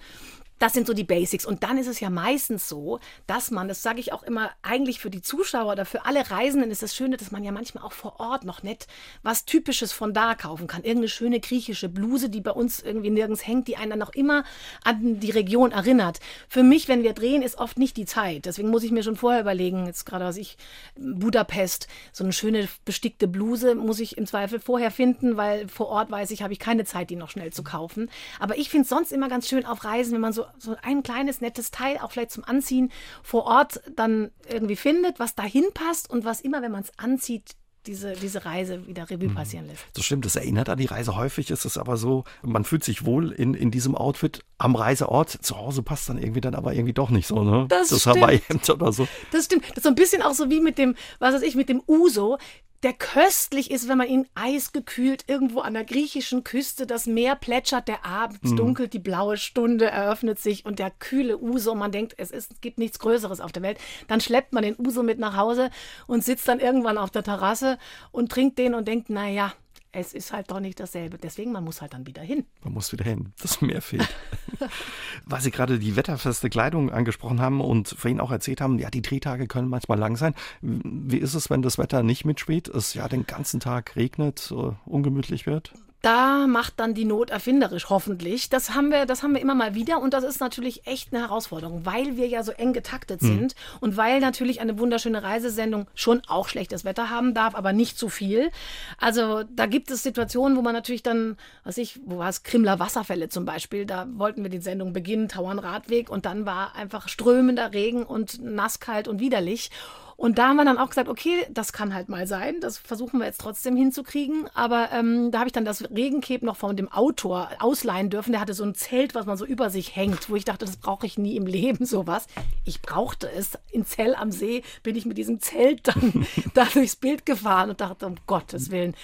Das sind so die Basics. Und dann ist es ja meistens so, dass man, das sage ich auch immer, eigentlich für die Zuschauer oder für alle Reisenden ist das Schöne, dass man ja manchmal auch vor Ort noch nett was Typisches von da kaufen kann. Irgendeine schöne griechische Bluse, die bei uns irgendwie nirgends hängt, die einen dann auch immer an die Region erinnert. Für mich, wenn wir drehen, ist oft nicht die Zeit. Deswegen muss ich mir schon vorher überlegen, jetzt gerade was ich, Budapest, so eine schöne bestickte Bluse muss ich im Zweifel vorher finden, weil vor Ort weiß ich, habe ich keine Zeit, die noch schnell zu kaufen. Aber ich finde es sonst immer ganz schön auf Reisen, wenn man so so, ein kleines, nettes Teil, auch vielleicht zum Anziehen, vor Ort dann irgendwie findet, was dahin passt und was immer, wenn man es anzieht, diese, diese Reise wieder Revue mhm. passieren lässt. Das stimmt, das erinnert an die Reise. Häufig ist es aber so, man fühlt sich wohl in, in diesem Outfit am Reiseort. Zu Hause passt dann irgendwie dann aber irgendwie doch nicht so, ne? Das, das Hawaii-Hemd oder so. Das stimmt. Das ist so ein bisschen auch so wie mit dem, was weiß ich, mit dem Uso der köstlich ist, wenn man ihn eisgekühlt irgendwo an der griechischen Küste, das Meer plätschert, der Abend mhm. dunkelt, die blaue Stunde eröffnet sich und der kühle Uso, man denkt, es, ist, es gibt nichts Größeres auf der Welt. Dann schleppt man den Uso mit nach Hause und sitzt dann irgendwann auf der Terrasse und trinkt den und denkt, naja, es ist halt doch nicht dasselbe. Deswegen, man muss halt dann wieder hin. Man muss wieder hin. Das Meer fehlt. Weil Sie gerade die wetterfeste Kleidung angesprochen haben und vorhin auch erzählt haben, ja, die Drehtage können manchmal lang sein. Wie ist es, wenn das Wetter nicht mitspielt? Es ja den ganzen Tag regnet, ungemütlich wird? Da macht dann die Not erfinderisch, hoffentlich. Das haben wir, das haben wir immer mal wieder und das ist natürlich echt eine Herausforderung, weil wir ja so eng getaktet mhm. sind und weil natürlich eine wunderschöne Reisesendung schon auch schlechtes Wetter haben darf, aber nicht zu viel. Also da gibt es Situationen, wo man natürlich dann, was ich, wo war es, Krimler Wasserfälle zum Beispiel, da wollten wir die Sendung beginnen, Tauernradweg und dann war einfach strömender Regen und nasskalt und widerlich. Und da haben wir dann auch gesagt, okay, das kann halt mal sein, das versuchen wir jetzt trotzdem hinzukriegen. Aber ähm, da habe ich dann das Regencape noch von dem Autor ausleihen dürfen. Der hatte so ein Zelt, was man so über sich hängt, wo ich dachte, das brauche ich nie im Leben, sowas. Ich brauchte es. In Zell am See bin ich mit diesem Zelt dann da durchs Bild gefahren und dachte, um Gottes Willen.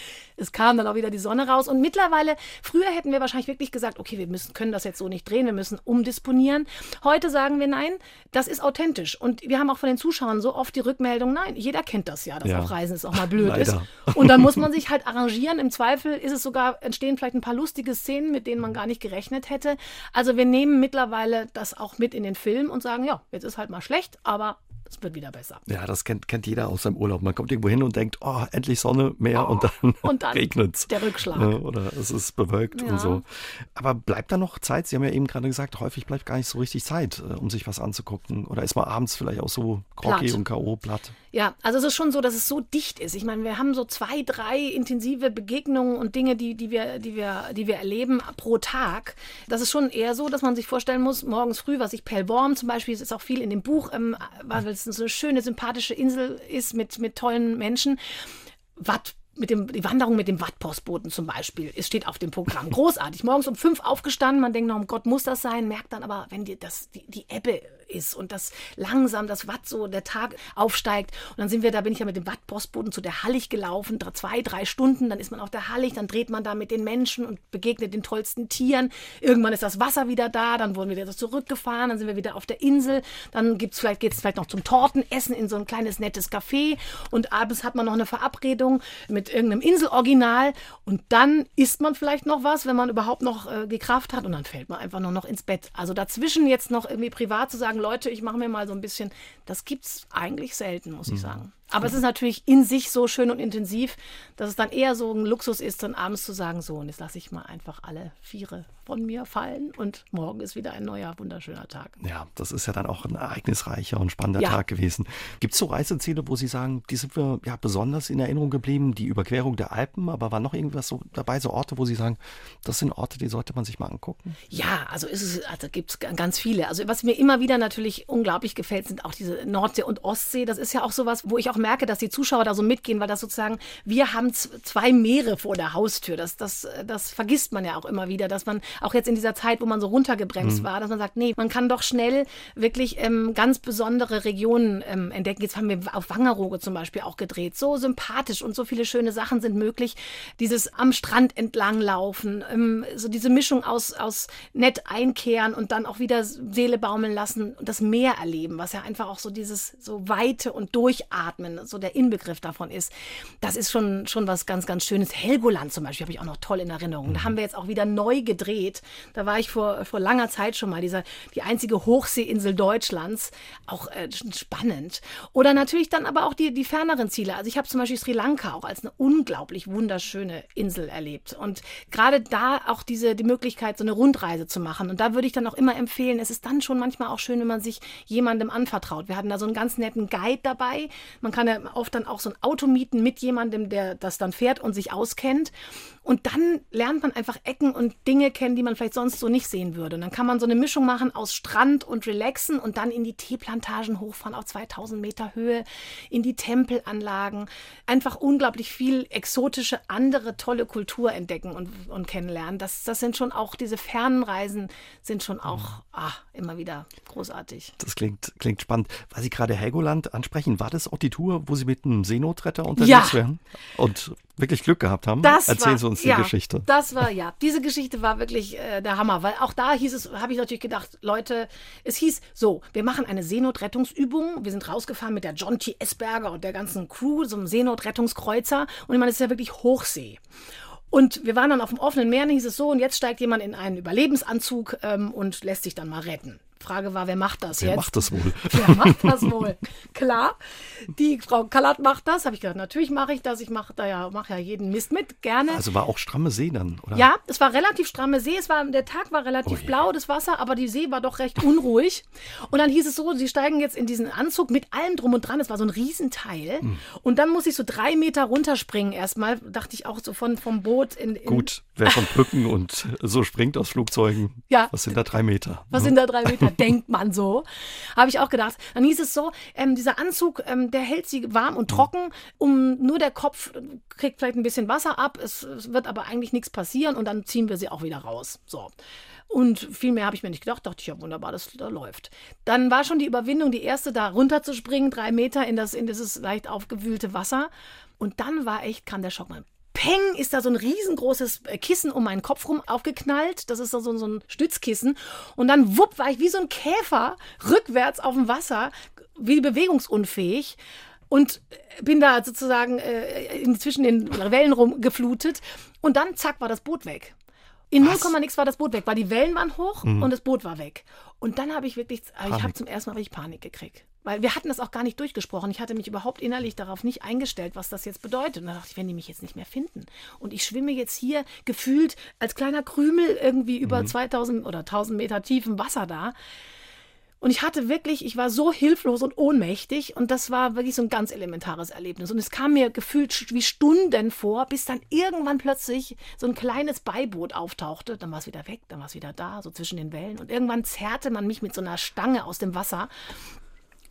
Es kam dann auch wieder die Sonne raus. Und mittlerweile, früher hätten wir wahrscheinlich wirklich gesagt, okay, wir müssen, können das jetzt so nicht drehen, wir müssen umdisponieren. Heute sagen wir nein, das ist authentisch. Und wir haben auch von den Zuschauern so oft die Rückmeldung, nein, jeder kennt das ja, dass ja. auf Reisen es auch mal blöd ist. Und dann muss man sich halt arrangieren. Im Zweifel ist es sogar, entstehen vielleicht ein paar lustige Szenen, mit denen man gar nicht gerechnet hätte. Also wir nehmen mittlerweile das auch mit in den Film und sagen, ja, jetzt ist halt mal schlecht, aber es wird wieder besser. Ja, das kennt, kennt jeder aus seinem Urlaub. Man kommt irgendwo hin und denkt, oh, endlich Sonne, Meer oh, und dann, und dann regnet es. Der Rückschlag. Ja, oder es ist bewölkt ja. und so. Aber bleibt da noch Zeit? Sie haben ja eben gerade gesagt, häufig bleibt gar nicht so richtig Zeit, äh, um sich was anzugucken. Oder ist man abends vielleicht auch so groggy und K.O. platt? Ja, also es ist schon so, dass es so dicht ist. Ich meine, wir haben so zwei, drei intensive Begegnungen und Dinge, die, die, wir, die, wir, die wir erleben pro Tag. Das ist schon eher so, dass man sich vorstellen muss, morgens früh, was ich Pellworm zum Beispiel, es ist auch viel in dem Buch, ähm, weil es so eine schöne, sympathische Insel ist mit, mit tollen Menschen. Watt mit dem, die Wanderung mit dem Wattpostboten zum Beispiel, es steht auf dem Programm. Großartig. Morgens um fünf aufgestanden, man denkt noch, um Gott muss das sein, merkt dann aber, wenn die, das, die, die Ebbe ist und das langsam das Watt so der Tag aufsteigt. Und dann sind wir, da bin ich ja mit dem Wattpostboden zu der Hallig gelaufen, zwei, drei Stunden, dann ist man auf der Hallig, dann dreht man da mit den Menschen und begegnet den tollsten Tieren. Irgendwann ist das Wasser wieder da, dann wurden wir wieder zurückgefahren, dann sind wir wieder auf der Insel, dann gibt's vielleicht, geht's vielleicht noch zum Tortenessen in so ein kleines nettes Café und abends hat man noch eine Verabredung mit irgendeinem Inseloriginal und dann isst man vielleicht noch was, wenn man überhaupt noch äh, die Kraft hat und dann fällt man einfach nur noch ins Bett. Also dazwischen jetzt noch irgendwie privat zu sagen, Leute, ich mache mir mal so ein bisschen, das gibt es eigentlich selten, muss ich mhm. sagen. Aber es ist natürlich in sich so schön und intensiv, dass es dann eher so ein Luxus ist, dann abends zu sagen, so, und jetzt lasse ich mal einfach alle Viere von mir fallen und morgen ist wieder ein neuer, wunderschöner Tag. Ja, das ist ja dann auch ein ereignisreicher und spannender ja. Tag gewesen. Gibt es so Reiseziele, wo Sie sagen, die sind wir ja besonders in Erinnerung geblieben, die Überquerung der Alpen, aber war noch irgendwas so dabei, so Orte, wo Sie sagen, das sind Orte, die sollte man sich mal angucken? Ja, also ist es, also gibt es ganz viele. Also was mir immer wieder natürlich unglaublich gefällt, sind auch diese Nordsee und Ostsee. Das ist ja auch sowas, wo ich auch merke, dass die Zuschauer da so mitgehen, weil das sozusagen, wir haben zwei Meere vor der Haustür. Das, das, das vergisst man ja auch immer wieder, dass man auch jetzt in dieser Zeit, wo man so runtergebremst mhm. war, dass man sagt, nee, man kann doch schnell wirklich ähm, ganz besondere Regionen ähm, entdecken. Jetzt haben wir auf Wangerooge zum Beispiel auch gedreht. So sympathisch und so viele schöne Sachen sind möglich. Dieses am Strand entlang laufen, ähm, so diese Mischung aus, aus nett einkehren und dann auch wieder Seele baumeln lassen und das Meer erleben, was ja einfach auch so dieses so Weite und Durchatmen, so der Inbegriff davon ist. Das ist schon, schon was ganz, ganz Schönes. Helgoland zum Beispiel habe ich auch noch toll in Erinnerung. Da mhm. haben wir jetzt auch wieder neu gedreht. Da war ich vor, vor langer Zeit schon mal, dieser, die einzige Hochseeinsel Deutschlands. Auch äh, spannend. Oder natürlich dann aber auch die, die ferneren Ziele. Also ich habe zum Beispiel Sri Lanka auch als eine unglaublich wunderschöne Insel erlebt. Und gerade da auch diese, die Möglichkeit, so eine Rundreise zu machen. Und da würde ich dann auch immer empfehlen, es ist dann schon manchmal auch schön, wenn man sich jemandem anvertraut. Wir hatten da so einen ganz netten Guide dabei. Man kann ja oft dann auch so ein Auto mieten mit jemandem, der das dann fährt und sich auskennt. Und dann lernt man einfach Ecken und Dinge kennen, die man vielleicht sonst so nicht sehen würde. Und dann kann man so eine Mischung machen aus Strand und Relaxen und dann in die Teeplantagen hochfahren auf 2000 Meter Höhe, in die Tempelanlagen. Einfach unglaublich viel exotische, andere tolle Kultur entdecken und, und kennenlernen. Das, das sind schon auch, diese fernen Reisen sind schon auch ah, immer wieder großartig. Das klingt, klingt spannend. Weil Sie gerade Helgoland ansprechen, war das auch die Tour, wo Sie mit einem Seenotretter unterwegs ja. wären? Und wirklich Glück gehabt haben? Das Erzählen war, Sie uns die ja, Geschichte. Das war, ja, diese Geschichte war wirklich äh, der Hammer, weil auch da hieß es, habe ich natürlich gedacht, Leute, es hieß so, wir machen eine Seenotrettungsübung. Wir sind rausgefahren mit der John T. Esberger und der ganzen Crew, so einem Seenotrettungskreuzer. Und ich meine, das ist ja wirklich Hochsee. Und wir waren dann auf dem offenen Meer, und hieß es so, und jetzt steigt jemand in einen Überlebensanzug ähm, und lässt sich dann mal retten. Frage war, wer macht das wer jetzt? Wer macht das wohl? Wer macht das wohl? Klar, die Frau Kallat macht das. Habe ich gedacht, natürlich mache ich das. Ich mache da ja, mache ja jeden Mist mit, gerne. Also war auch stramme See dann, oder? Ja, es war relativ stramme See. Es war, der Tag war relativ oh blau, das Wasser, aber die See war doch recht unruhig. Und dann hieß es so, sie steigen jetzt in diesen Anzug mit allem drum und dran. Es war so ein Riesenteil. Mhm. Und dann muss ich so drei Meter runterspringen erstmal. Dachte ich auch so von, vom Boot in, in Gut, wer von Brücken und so springt aus Flugzeugen. Ja. Was sind da drei Meter? Was ne? sind da drei Meter? Denkt man so. Habe ich auch gedacht. Dann hieß es so, ähm, dieser Anzug, ähm, der hält sie warm und trocken, um nur der Kopf kriegt vielleicht ein bisschen Wasser ab, es, es wird aber eigentlich nichts passieren und dann ziehen wir sie auch wieder raus. So. Und viel mehr habe ich mir nicht gedacht. Dachte ich, ja, wunderbar, das da läuft. Dann war schon die Überwindung, die erste da runterzuspringen, drei Meter in, das, in dieses leicht aufgewühlte Wasser. Und dann war echt, kam der Schock mal. Peng ist da so ein riesengroßes äh, Kissen um meinen Kopf rum aufgeknallt. Das ist so, so ein Stützkissen. Und dann wupp war ich wie so ein Käfer rückwärts auf dem Wasser, wie bewegungsunfähig und bin da sozusagen äh, zwischen den Wellen rumgeflutet. Und dann, zack, war das Boot weg. In 0, nix war das Boot weg, weil die Wellen waren hoch mhm. und das Boot war weg. Und dann habe ich wirklich, ich habe zum ersten Mal richtig Panik gekriegt. Weil wir hatten das auch gar nicht durchgesprochen. Ich hatte mich überhaupt innerlich darauf nicht eingestellt, was das jetzt bedeutet. Und dann dachte ich, wenn die mich jetzt nicht mehr finden. Und ich schwimme jetzt hier gefühlt als kleiner Krümel irgendwie über mhm. 2000 oder 1000 Meter tiefem Wasser da. Und ich hatte wirklich, ich war so hilflos und ohnmächtig und das war wirklich so ein ganz elementares Erlebnis. Und es kam mir gefühlt wie Stunden vor, bis dann irgendwann plötzlich so ein kleines Beiboot auftauchte. Dann war es wieder weg, dann war es wieder da, so zwischen den Wellen. Und irgendwann zerrte man mich mit so einer Stange aus dem Wasser.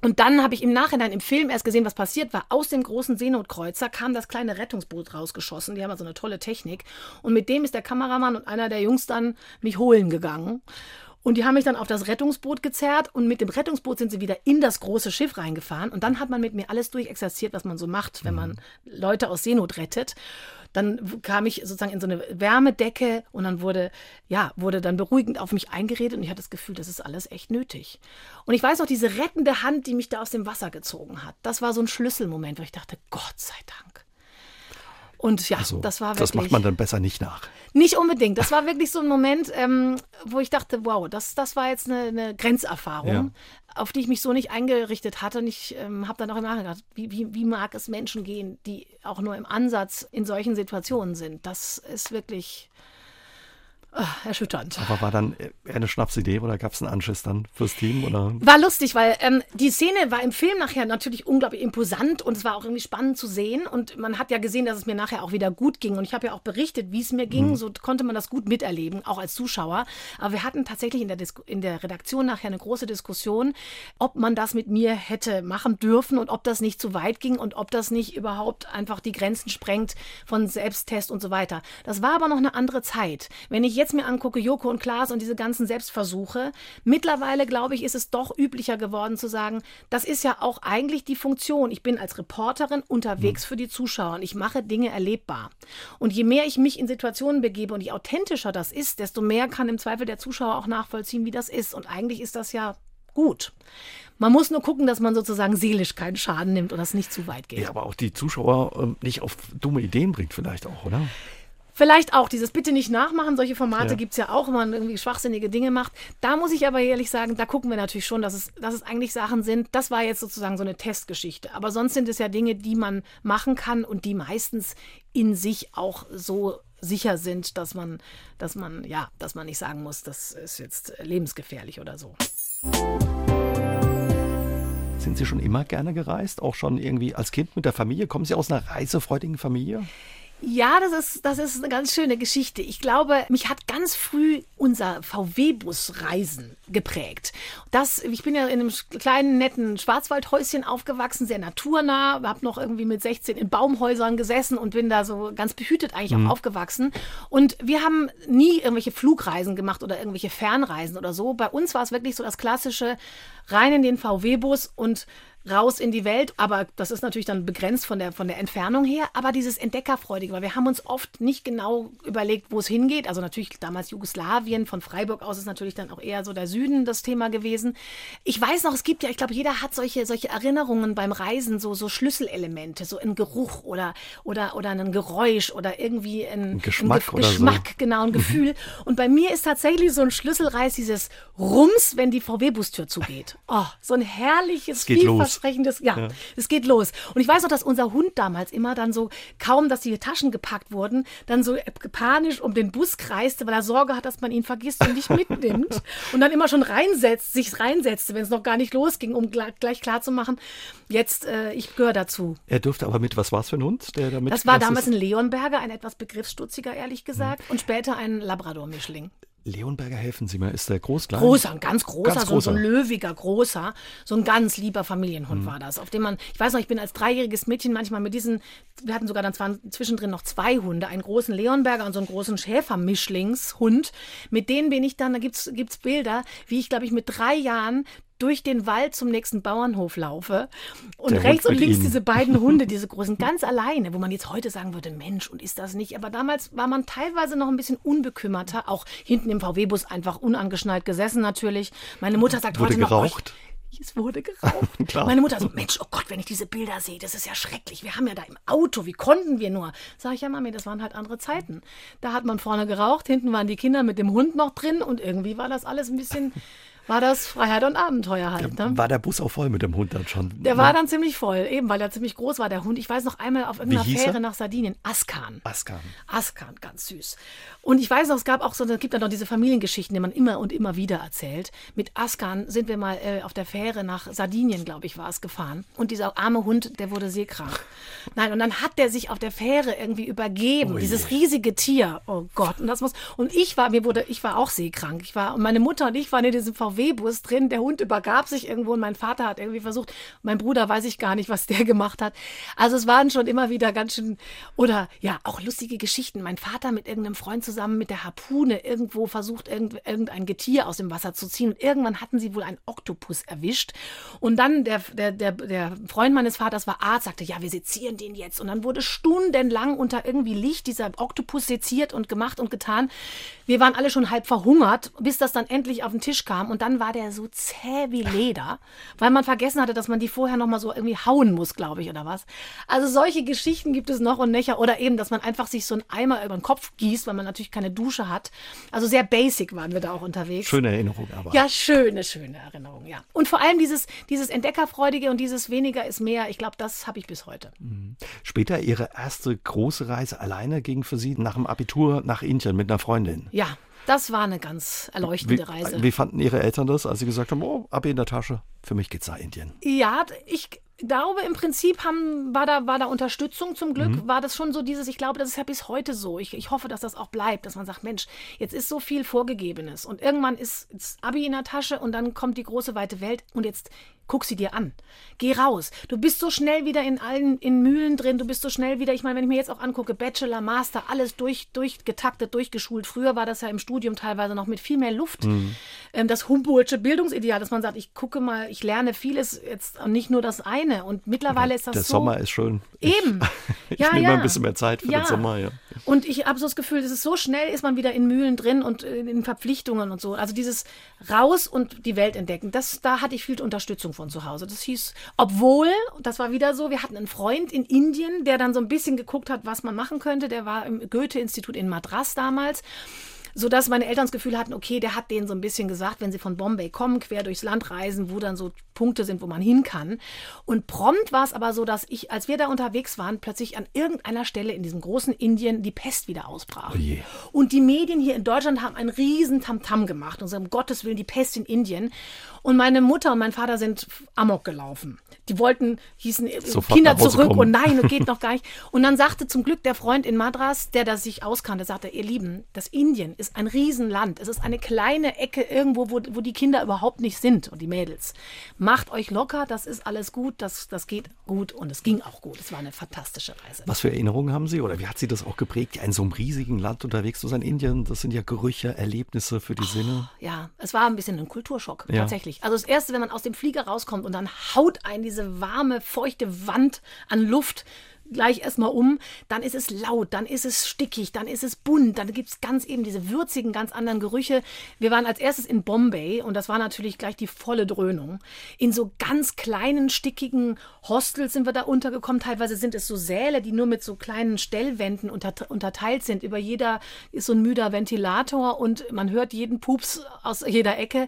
Und dann habe ich im Nachhinein im Film erst gesehen, was passiert war. Aus dem großen Seenotkreuzer kam das kleine Rettungsboot rausgeschossen. Die haben also eine tolle Technik. Und mit dem ist der Kameramann und einer der Jungs dann mich holen gegangen. Und die haben mich dann auf das Rettungsboot gezerrt und mit dem Rettungsboot sind sie wieder in das große Schiff reingefahren. Und dann hat man mit mir alles durchexerziert, was man so macht, wenn man mhm. Leute aus Seenot rettet. Dann kam ich sozusagen in so eine Wärmedecke und dann wurde, ja, wurde dann beruhigend auf mich eingeredet und ich hatte das Gefühl, das ist alles echt nötig. Und ich weiß noch, diese rettende Hand, die mich da aus dem Wasser gezogen hat, das war so ein Schlüsselmoment, wo ich dachte, Gott sei Dank. Und ja, Also, das war wirklich. das macht man dann besser nicht nach. Nicht unbedingt. Das war wirklich so ein Moment, ähm, wo ich dachte, wow, das, das war jetzt eine, eine Grenzerfahrung, Ja. auf die ich mich so nicht eingerichtet hatte. Und ich ähm, habe dann auch immer nachgedacht, wie, wie, wie mag es Menschen gehen, die auch nur im Ansatz in solchen Situationen sind. Das ist wirklich ah, erschütternd. Aber war dann eine Schnapsidee oder gab es einen Anschiss dann fürs Team? Oder? War lustig, weil ähm, die Szene war im Film nachher natürlich unglaublich imposant und es war auch irgendwie spannend zu sehen. Und man hat ja gesehen, dass es mir nachher auch wieder gut ging. Und ich habe ja auch berichtet, wie es mir ging. So konnte man das gut miterleben, auch als Zuschauer. Aber wir hatten tatsächlich in der, Disku in der Redaktion nachher eine große Diskussion, ob man das mit mir hätte machen dürfen und ob das nicht zu weit ging und ob das nicht überhaupt einfach die Grenzen sprengt von Selbsttest und so weiter. Das war aber noch eine andere Zeit. Wenn ich jetzt mir angucke, Joko und Klaas und diese ganzen Selbstversuche, mittlerweile glaube ich, ist es doch üblicher geworden zu sagen, das ist ja auch eigentlich die Funktion. Ich bin als Reporterin unterwegs für die Zuschauer und ich mache Dinge erlebbar. Und je mehr ich mich in Situationen begebe und je authentischer das ist, desto mehr kann im Zweifel der Zuschauer auch nachvollziehen, wie das ist. Und eigentlich ist das ja gut. Man muss nur gucken, dass man sozusagen seelisch keinen Schaden nimmt und das nicht zu weit geht. Ja, aber auch die Zuschauer ähm, nicht auf dumme Ideen bringt vielleicht auch, oder? Vielleicht auch dieses Bitte nicht nachmachen. Solche Formate Ja. gibt es ja auch, wenn man irgendwie schwachsinnige Dinge macht. Da muss ich aber ehrlich sagen, da gucken wir natürlich schon, dass es, dass es eigentlich Sachen sind. Das war jetzt sozusagen so eine Testgeschichte. Aber sonst sind es ja Dinge, die man machen kann und die meistens in sich auch so sicher sind, dass man, dass man, ja, dass man nicht sagen muss, das ist jetzt lebensgefährlich oder so. Sind Sie schon immer gerne gereist? Auch schon irgendwie als Kind mit der Familie? Kommen Sie aus einer reisefreudigen Familie? Ja, das ist, das ist eine ganz schöne Geschichte. Ich glaube, mich hat ganz früh unser VW-Bus-Reisen geprägt. Das, ich bin ja in einem kleinen, netten Schwarzwaldhäuschen aufgewachsen, sehr naturnah, habe noch irgendwie mit 16 in Baumhäusern gesessen und bin da so ganz behütet eigentlich auch aufgewachsen. Und wir haben nie irgendwelche Flugreisen gemacht oder irgendwelche Fernreisen oder so. Bei uns war es wirklich so das klassische rein in den VW-Bus und raus in die Welt. Aber das ist natürlich dann begrenzt von der, von der Entfernung her. Aber dieses Entdeckerfreudige, weil wir haben uns oft nicht genau überlegt, wo es hingeht. Also natürlich damals Jugoslawien, von Freiburg aus ist natürlich dann auch eher so der Süden das Thema gewesen. Ich weiß noch, es gibt ja, ich glaube, jeder hat solche, solche Erinnerungen beim Reisen, so, so Schlüsselelemente, so ein Geruch oder, oder, oder ein Geräusch oder irgendwie ein, Geschmack Ge- oder so. Geschmack, genau, ein Gefühl. Und bei mir ist tatsächlich so ein Schlüsselreiß dieses Rums, wenn die VW-Bustür zugeht. Oh, so ein herrliches, geht los. Vielversprechendes, ja, es geht los. Und ich weiß noch, dass unser Hund damals immer dann so, kaum, dass die Taschen gepackt wurden, dann so panisch um den Bus kreiste, weil er Sorge hat, dass man ihn vergisst und nicht mitnimmt. und dann immer schon reinsetzt, sich reinsetzte, wenn es noch gar nicht losging, um gleich, gleich klar zu machen, jetzt, äh, ich gehöre dazu. Er dürfte aber mit, was war es für ein Hund? Der damit Das war damals ein Leonberger, ein etwas begriffsstutziger, ehrlich gesagt, und später ein Labrador-Mischling. Leonberger, helfen Sie mir, ist der groß, klein? Großer, ein ganz großer, Ganz So, so ein großer. löwiger, großer, so ein ganz lieber Familienhund Mhm. war das, auf dem man, ich weiß noch, ich bin als dreijähriges Mädchen manchmal mit diesen, wir hatten sogar dann zwar zwischendrin noch zwei Hunde, einen großen Leonberger und so einen großen Schäfermischlingshund, mit denen bin ich dann, da gibt's gibt's Bilder, wie ich, glaube ich, mit drei Jahren durch den Wald zum nächsten Bauernhof laufe und Der rechts und links Ihnen. diese beiden Hunde, diese großen, ganz alleine, wo man jetzt heute sagen würde, Mensch, und ist das nicht? Aber damals war man teilweise noch ein bisschen unbekümmerter, auch hinten im VW-Bus einfach unangeschnallt gesessen natürlich. Meine Mutter sagt Wurde heute noch, geraucht? "Oh, es wurde geraucht. Klar. Meine Mutter so, Mensch, oh Gott, wenn ich diese Bilder sehe, das ist ja schrecklich. Wir haben ja da im Auto, wie konnten wir nur? Sag ich ja, Mami, das waren halt andere Zeiten. Da hat man vorne geraucht, hinten waren die Kinder mit dem Hund noch drin und irgendwie war das alles ein bisschen, war das Freiheit und Abenteuer halt. Ne? War der Bus auch voll mit dem Hund dann schon? Der war dann ziemlich voll, eben weil er ziemlich groß war, der Hund. Ich weiß noch einmal auf irgendeiner Fähre er? nach Sardinien. Askan. Askan. Askan, ganz süß. Und ich weiß noch, es gab auch so, es gibt ja noch diese Familiengeschichten, die man immer und immer wieder erzählt. Mit Askan sind wir mal äh, auf der Fähre nach Sardinien, glaube ich, war es gefahren. Und dieser arme Hund, der wurde seekrank. Nein, und dann hat der sich auf der Fähre irgendwie übergeben, Oh je. dieses riesige Tier. Oh Gott, und das muss, und ich war, mir wurde, ich war auch seekrank. Ich war, und meine Mutter und ich waren in diesem VW-Bus drin. Der Hund übergab sich irgendwo und mein Vater hat irgendwie versucht, mein Bruder weiß ich gar nicht, was der gemacht hat. Also es waren schon immer wieder ganz schön, oder ja, auch lustige Geschichten. Mein Vater mit irgendeinem Freund zusammen mit der Harpune irgendwo versucht, irgend, irgendein Getier aus dem Wasser zu ziehen. Und irgendwann hatten sie wohl einen Oktopus erwischt. Und dann der, der, der, der Freund meines Vaters war Arzt, sagte, ja, wir sezieren den jetzt. Und dann wurde stundenlang unter irgendwie Licht dieser Oktopus seziert und gemacht und getan. Wir waren alle schon halb verhungert, bis das dann endlich auf den Tisch kam. Und und dann war der so zäh wie Leder, weil man vergessen hatte, dass man die vorher noch mal so irgendwie hauen muss, glaube ich, oder was. Also solche Geschichten gibt es noch und nöcher oder eben, dass man einfach sich so einen Eimer über den Kopf gießt, weil man natürlich keine Dusche hat. Also sehr basic waren wir da auch unterwegs. Schöne Erinnerung aber. Ja, schöne, schöne Erinnerung, ja. Und vor allem dieses, dieses Entdeckerfreudige und dieses weniger ist mehr, ich glaube, das habe ich bis heute. Mhm. Später Ihre erste große Reise alleine ging für Sie nach dem Abitur nach Indien mit einer Freundin. Ja, das war eine ganz erleuchtende wie, Reise. Wie fanden Ihre Eltern das, als Sie gesagt haben, oh, Abi in der Tasche, für mich geht's nach Indien? Ja, ich glaube, im Prinzip haben, war, da, war da Unterstützung zum Glück. Mhm. War das schon so dieses, ich glaube, das ist ja bis heute so. Ich, ich hoffe, dass das auch bleibt, dass man sagt, Mensch, jetzt ist so viel Vorgegebenes und irgendwann ist das Abi in der Tasche und dann kommt die große weite Welt und jetzt guck sie dir an. Geh raus. Du bist so schnell wieder in allen in Mühlen drin. Du bist so schnell wieder. Ich meine, wenn ich mir jetzt auch angucke, Bachelor, Master, alles durch, durchgetaktet, durchgeschult. Früher war das ja im Studium teilweise noch mit viel mehr Luft. Mhm. Ähm, das Humboldtsche Bildungsideal, dass man sagt, ich gucke mal, ich lerne vieles jetzt nicht nur das eine. Und mittlerweile ist das Der so. Sommer ist schön. Eben. Ich, Ja, ich nehme ja. ein bisschen mehr Zeit für Ja. den Sommer, ja. Und ich habe so das Gefühl, es ist so schnell, ist man wieder in Mühlen drin und äh, in Verpflichtungen und so. Also dieses raus und die Welt entdecken, das, da hatte ich viel Unterstützung von zu Hause. Das hieß, obwohl, das war wieder so, wir hatten einen Freund in Indien, der dann so ein bisschen geguckt hat, was man machen könnte. Der war im Goethe-Institut in Madras damals sodass meine Eltern das Gefühl hatten, okay, der hat denen so ein bisschen gesagt, wenn sie von Bombay kommen, quer durchs Land reisen, wo dann so Punkte sind, wo man hin kann. Und prompt war es aber so, dass ich, als wir da unterwegs waren, plötzlich an irgendeiner Stelle in diesem großen Indien die Pest wieder ausbrach. Oh. Und die Medien hier in Deutschland haben einen riesen Tamtam gemacht und so, um Gottes Willen, die Pest in Indien. Und meine Mutter und mein Vater sind amok gelaufen. Die wollten, hießen äh, Sofort Kinder zurück kommen. und nein, und geht noch gar nicht. Und dann sagte zum Glück der Freund in Madras, der das sich auskannte, sagte, ihr Lieben, das Indien ist ein Riesenland. Es ist eine kleine Ecke irgendwo, wo, wo die Kinder überhaupt nicht sind und die Mädels. Macht euch locker, das ist alles gut, das, das geht gut und es ging auch gut. Es war eine fantastische Reise. Was für Erinnerungen haben Sie oder wie hat Sie das auch geprägt, in so einem riesigen Land unterwegs zu sein? Indien, das sind ja Gerüche, Erlebnisse für die Sinne. Ja, es war ein bisschen ein Kulturschock, Ja. tatsächlich. Also das Erste, wenn man aus dem Flieger rauskommt und dann haut einen diese warme, feuchte Wand an Luft gleich erstmal um, dann ist es laut, dann ist es stickig, dann ist es bunt, dann gibt es ganz eben diese würzigen, ganz anderen Gerüche. Wir waren als erstes in Bombay und das war natürlich gleich die volle Dröhnung. In so ganz kleinen, stickigen Hostels sind wir da untergekommen. Teilweise sind es so Säle, die nur mit so kleinen Stellwänden unter, unterteilt sind. Über jeder ist so ein müder Ventilator und man hört jeden Pups aus jeder Ecke.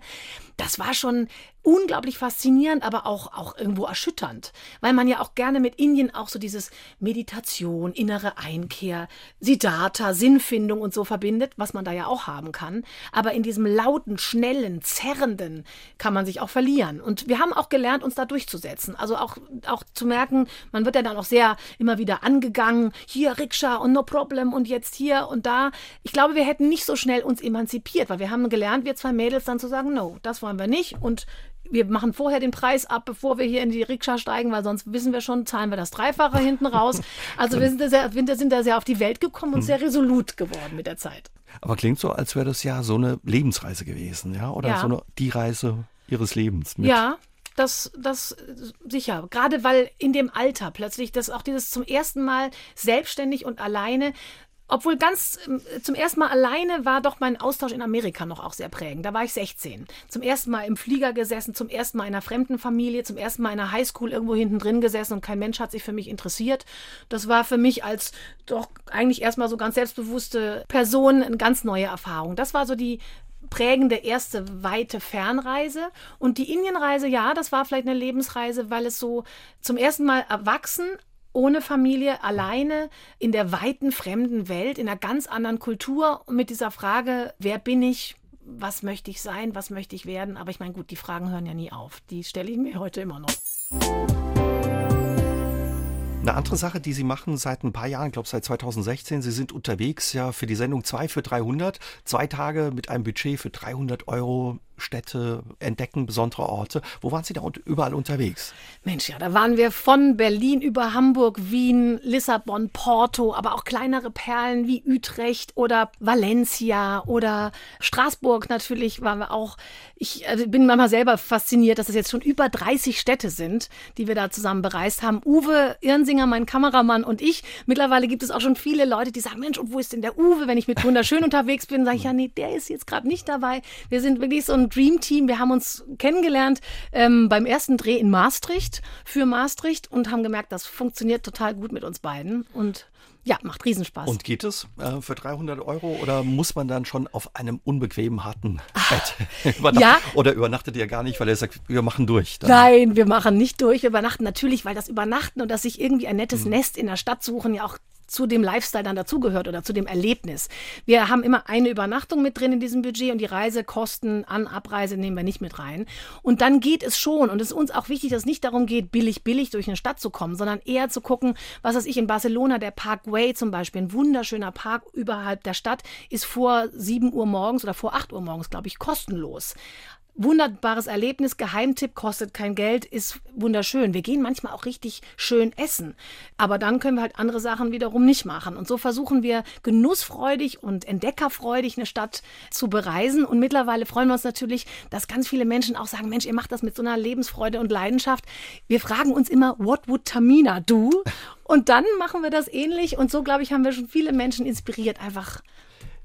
Das war schon unglaublich faszinierend, aber auch, auch irgendwo erschütternd, weil man ja auch gerne mit Indien auch so dieses Meditation, innere Einkehr, Siddhartha, Sinnfindung und so verbindet, was man da ja auch haben kann. Aber in diesem lauten, schnellen, zerrenden kann man sich auch verlieren. Und wir haben auch gelernt, uns da durchzusetzen. Also auch, auch zu merken, man wird ja dann auch sehr immer wieder angegangen, hier Rikscha und no problem und jetzt hier und da. Ich glaube, wir hätten nicht so schnell uns emanzipiert, weil wir haben gelernt, wir zwei Mädels dann zu sagen, no, das wollen wir nicht und wir machen vorher den Preis ab, bevor wir hier in die Rikscha steigen, weil sonst wissen wir schon, zahlen wir das Dreifache hinten raus. Also wir sind da sehr, wir sind da sehr auf die Welt gekommen und sehr resolut geworden mit der Zeit. Aber klingt so, als wäre das ja so eine Lebensreise gewesen, ja? Oder Ja. so eine, die Reise Ihres Lebens. Mit. Ja, das, das sicher. Gerade weil in dem Alter plötzlich das auch dieses zum ersten Mal selbstständig und alleine. Obwohl ganz ähm, zum ersten Mal alleine war doch mein Austausch in Amerika noch auch sehr prägend. Da war ich 16. Zum ersten Mal im Flieger gesessen, zum ersten Mal in einer fremden Familie, zum ersten Mal in einer Highschool irgendwo hinten drin gesessen und kein Mensch hat sich für mich interessiert. Das war für mich als doch eigentlich erstmal so ganz selbstbewusste Person eine ganz neue Erfahrung. Das war so die prägende erste weite Fernreise. Und die Indienreise, ja, das war vielleicht eine Lebensreise, weil es so zum ersten Mal erwachsen, ohne Familie, alleine in der weiten fremden Welt, in einer ganz anderen Kultur mit dieser Frage, wer bin ich? Was möchte ich sein? Was möchte ich werden? Aber ich meine, gut, die Fragen hören ja nie auf. Die stelle ich mir heute immer noch. Eine andere Sache, die Sie machen seit ein paar Jahren, ich glaube seit 2016, Sie sind unterwegs ja für die Sendung 2 für 300, zwei Tage mit einem Budget für 300 Euro Städte entdecken, besondere Orte. Wo waren Sie da überall unterwegs? Mensch, ja, da waren wir von Berlin über Hamburg, Wien, Lissabon, Porto, aber auch kleinere Perlen wie Utrecht oder Valencia oder Straßburg natürlich waren wir auch. Ich äh, bin manchmal selber fasziniert, dass es jetzt schon über 30 Städte sind, die wir da zusammen bereist haben. Uwe Irnsinger, mein Kameramann und ich. Mittlerweile gibt es auch schon viele Leute, die sagen, Mensch, und wo ist denn der Uwe? Wenn ich mit Wunderschön unterwegs bin, sage ich, ja, nee, der ist jetzt gerade nicht dabei. Wir sind wirklich so ein ein Dream Team. Wir haben uns kennengelernt ähm, beim ersten Dreh in Maastricht für Maastricht und haben gemerkt, das funktioniert total gut mit uns beiden. Und ja, macht Riesenspaß. Und geht es äh, für 300 Euro oder muss man dann schon auf einem unbequemen, harten Bett übernachten? Ja. Oder übernachtet ihr gar nicht, weil ihr sagt, wir machen durch? Dann. Nein, wir machen nicht durch. Wir übernachten natürlich, weil das Übernachten und dass sich irgendwie ein nettes mhm. Nest in der Stadt suchen ja auch zu dem Lifestyle dann dazugehört oder zu dem Erlebnis. Wir haben immer eine Übernachtung mit drin in diesem Budget und die Reisekosten an Abreise nehmen wir nicht mit rein. Und dann geht es schon und es ist uns auch wichtig, dass es nicht darum geht, billig, billig durch eine Stadt zu kommen, sondern eher zu gucken, was weiß ich, in Barcelona, der Park Way zum Beispiel, ein wunderschöner Park überhalb der Stadt, ist vor 7 Uhr morgens oder vor 8 Uhr morgens, glaube ich, kostenlos. Wunderbares Erlebnis, Geheimtipp, kostet kein Geld, ist wunderschön. Wir gehen manchmal auch richtig schön essen. Aber dann können wir halt andere Sachen wiederum nicht machen. Und so versuchen wir genussfreudig und entdeckerfreudig eine Stadt zu bereisen. Und mittlerweile freuen wir uns natürlich, dass ganz viele Menschen auch sagen, Mensch, ihr macht das mit so einer Lebensfreude und Leidenschaft. Wir fragen uns immer, what would Tamina do? Und dann machen wir das ähnlich. Und so, glaube ich, haben wir schon viele Menschen inspiriert, einfach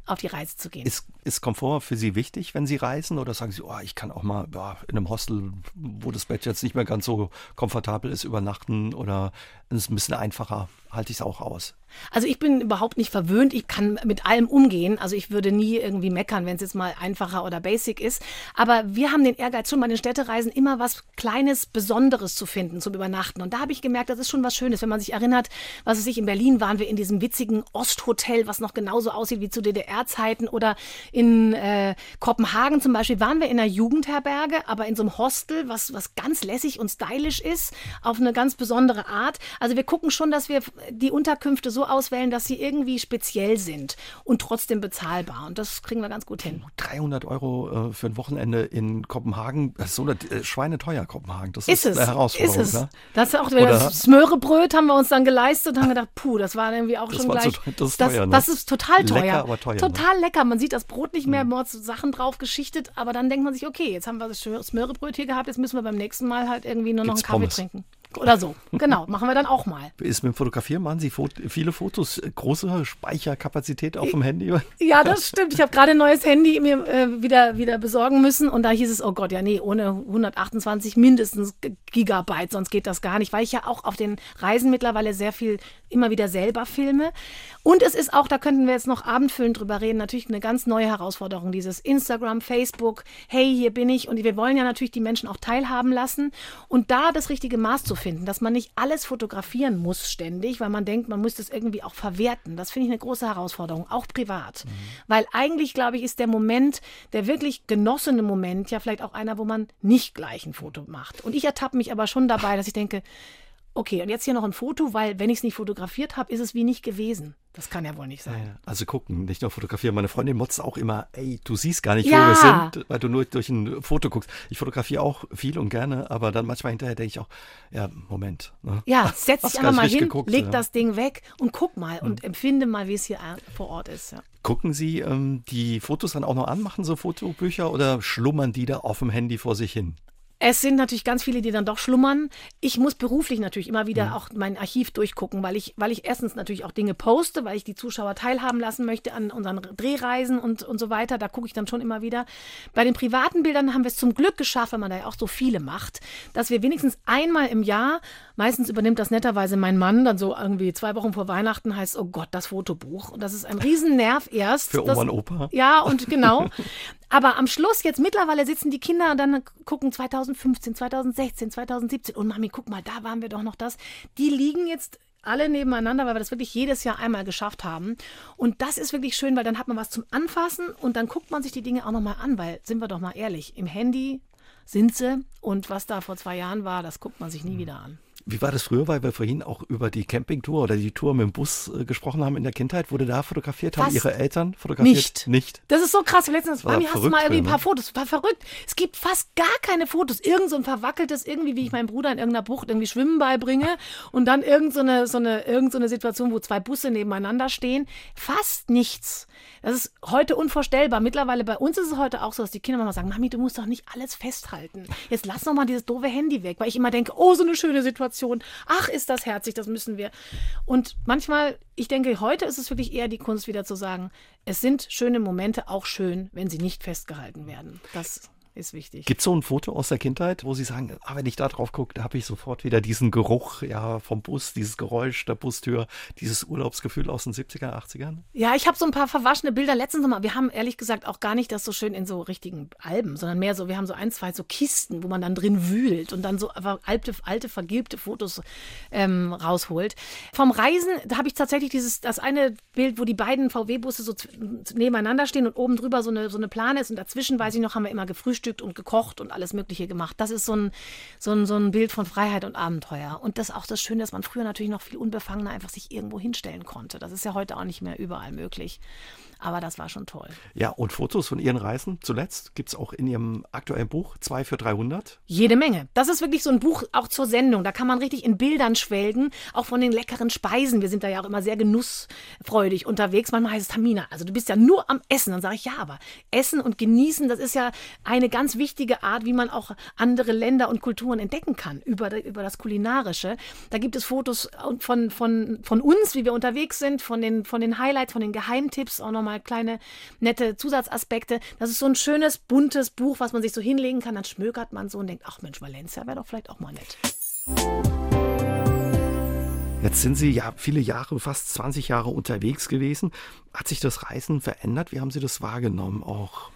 auf die Reise zu gehen. Ist, ist Komfort für Sie wichtig, wenn Sie reisen? Oder sagen Sie, oh, ich kann auch mal ja, in einem Hostel, wo das Bett jetzt nicht mehr ganz so komfortabel ist, übernachten oder es ist ein bisschen einfacher, halte ich es auch aus? Also ich bin überhaupt nicht verwöhnt. Ich kann mit allem umgehen. Also ich würde nie irgendwie meckern, wenn es jetzt mal einfacher oder basic ist. Aber wir haben den Ehrgeiz schon bei den Städtereisen immer was Kleines, Besonderes zu finden zum Übernachten. Und da habe ich gemerkt, das ist schon was Schönes, wenn man sich erinnert, was es sich in Berlin waren wir in diesem witzigen Osthotel, was noch genauso aussieht wie zu DDR-Zeiten oder äh, Kopenhagen zum Beispiel waren wir in einer Jugendherberge, aber in so einem Hostel, was, was ganz lässig und stylisch ist, auf eine ganz besondere Art. Also wir gucken schon, dass wir die Unterkünfte so auswählen, dass sie irgendwie speziell sind und trotzdem bezahlbar. Und das kriegen wir ganz gut hin. 300 Euro äh, für ein Wochenende in Kopenhagen, das ist so eine, äh, schweineteuer Kopenhagen. Das ist, ist es. eine Herausforderung. Ist es. Ne? Das ist auch Oder? das Smörebröt haben wir uns dann geleistet und haben gedacht, puh, das war irgendwie auch das schon gleich. Zu, das, ist teuer, ne? das, ist total teuer. Lecker, aber teuer. Total ne? lecker. Man sieht das Brot nicht mehr, mhm. Mords Sachen drauf geschichtet, aber dann denkt man sich, okay, jetzt haben wir das Smörebröt hier gehabt, jetzt müssen wir beim nächsten Mal halt irgendwie nur Gibt's noch einen Kaffee Pommes. trinken. Oder so. Genau, machen wir dann auch mal. Ist mit dem Fotografieren, machen Sie Fot viele Fotos, große Speicherkapazität auf dem Handy? Ja, das stimmt. Ich habe gerade ein neues Handy mir äh, wieder, wieder besorgen müssen und da hieß es, oh Gott, ja nee, ohne 128 mindestens Gigabyte, sonst geht das gar nicht, weil ich ja auch auf den Reisen mittlerweile sehr viel immer wieder selber filme. Und es ist auch, da könnten wir jetzt noch abendfüllend drüber reden, natürlich eine ganz neue Herausforderung, dieses Instagram, Facebook, hey, hier bin ich und wir wollen ja natürlich die Menschen auch teilhaben lassen und da das richtige Maß zu finden, dass man nicht alles fotografieren muss ständig, weil man denkt, man muss es irgendwie auch verwerten. Das finde ich eine große Herausforderung, auch privat. Mhm. Weil eigentlich, glaube ich, ist der Moment, der wirklich genossene Moment, ja vielleicht auch einer, wo man nicht gleich ein Foto macht. Und ich ertappe mich aber schon dabei, dass ich denke, okay, und jetzt hier noch ein Foto, weil wenn ich es nicht fotografiert habe, ist es wie nicht gewesen. Das kann ja wohl nicht sein. Ja, also gucken, nicht nur fotografieren. Meine Freundin motzt auch immer, ey, du siehst gar nicht, ja. wo wir sind, weil du nur durch ein Foto guckst. Ich fotografiere auch viel und gerne, aber dann manchmal hinterher denke ich auch, ja, Moment. Ne? Ja, setz dich einfach mal hin, geguckt, leg ja. das Ding weg und guck mal und mhm. empfinde mal, wie es hier vor Ort ist. Ja. Gucken Sie ähm, die Fotos dann auch noch an, machen so Fotobücher oder schlummern die da auf dem Handy vor sich hin? Es sind natürlich ganz viele, die dann doch schlummern. Ich muss beruflich natürlich immer wieder mhm. auch mein Archiv durchgucken, weil ich, weil ich erstens natürlich auch Dinge poste, weil ich die Zuschauer teilhaben lassen möchte an unseren Drehreisen und, und so weiter. Da gucke ich dann schon immer wieder. Bei den privaten Bildern haben wir es zum Glück geschafft, wenn man da ja auch so viele macht, dass wir wenigstens einmal im Jahr, meistens übernimmt das netterweise mein Mann, dann so irgendwie zwei Wochen vor Weihnachten heißt, oh Gott, das Fotobuch. Und das ist ein Riesennerv erst. Für Oma das, und Opa. Ja, und genau. Aber am Schluss, jetzt mittlerweile sitzen die Kinder und dann gucken 2015, 2016, 2017 und Mami, guck mal, da waren wir doch noch das. Die liegen jetzt alle nebeneinander, weil wir das wirklich jedes Jahr einmal geschafft haben. Und das ist wirklich schön, weil dann hat man was zum Anfassen und dann guckt man sich die Dinge auch nochmal an, weil, sind wir doch mal ehrlich, im Handy sind sie und was da vor zwei Jahren war, das guckt man sich nie wieder an. Wie war das früher, weil wir vorhin auch über die Campingtour oder die Tour mit dem Bus äh, gesprochen haben in der Kindheit? Wurde da fotografiert? Haben Ihre Eltern fotografiert? Nicht. Nicht. Das ist so krass. Letztens, Mami, hast du mal irgendwie ein paar ne? Fotos? War verrückt. Es gibt fast gar keine Fotos. Irgend so ein verwackeltes, irgendwie, wie ich meinem Bruder in irgendeiner Bucht irgendwie Schwimmen beibringe und dann irgend so eine, so eine, irgend so eine Situation, wo zwei Busse nebeneinander stehen. Fast nichts. Das ist heute unvorstellbar. Mittlerweile bei uns ist es heute auch so, dass die Kinder manchmal sagen, Mami, du musst doch nicht alles festhalten. Jetzt lass doch mal dieses doofe Handy weg, weil ich immer denke, oh, so eine schöne Situation. Ach, ist das herzig, das müssen wir. Und manchmal, ich denke, heute ist es wirklich eher die Kunst wieder zu sagen, es sind schöne Momente auch schön, wenn sie nicht festgehalten werden. Das ist wichtig. Gibt es so ein Foto aus der Kindheit, wo Sie sagen, ah, wenn ich da drauf gucke, da habe ich sofort wieder diesen Geruch ja, vom Bus, dieses Geräusch der Bustür, dieses Urlaubsgefühl aus den 70er, 80ern? Ja, ich habe so ein paar verwaschene Bilder. Letztens mal, wir haben ehrlich gesagt auch gar nicht das so schön in so richtigen Alben, sondern mehr so, wir haben so ein, zwei so Kisten, wo man dann drin wühlt und dann so alte, alte vergilbte Fotos ähm, rausholt. Vom Reisen, da habe ich tatsächlich dieses, das eine Bild, wo die beiden VW-Busse so nebeneinander stehen und oben drüber so eine, so eine Plane ist und dazwischen, weiß ich noch, haben wir immer gefrühstückt und gekocht und alles Mögliche gemacht. Das ist so ein, so ein, so ein Bild von Freiheit und Abenteuer. Und das ist auch das Schöne, dass man früher natürlich noch viel unbefangener einfach sich irgendwo hinstellen konnte. Das ist ja heute auch nicht mehr überall möglich. Aber das war schon toll. Ja, und Fotos von Ihren Reisen zuletzt gibt es auch in Ihrem aktuellen Buch 2 für 300? Jede Menge. Das ist wirklich so ein Buch auch zur Sendung. Da kann man richtig in Bildern schwelgen, auch von den leckeren Speisen. Wir sind da ja auch immer sehr genussfreudig unterwegs. Manchmal heißt es Tamina, also du bist ja nur am Essen. Dann sage ich, ja, aber Essen und Genießen, das ist ja eine ganz wichtige Art, wie man auch andere Länder und Kulturen entdecken kann über, über das Kulinarische. Da gibt es Fotos von, von, von uns, wie wir unterwegs sind, von den, von den Highlights, von den Geheimtipps, auch nochmal nochmal kleine nette Zusatzaspekte. Das ist so ein schönes, buntes Buch, was man sich so hinlegen kann. Dann schmökert man so und denkt, ach Mensch, Valencia wäre doch vielleicht auch mal nett. Jetzt sind Sie ja viele Jahre, fast 20 Jahre unterwegs gewesen. Hat sich das Reisen verändert? Wie haben Sie das wahrgenommen auch?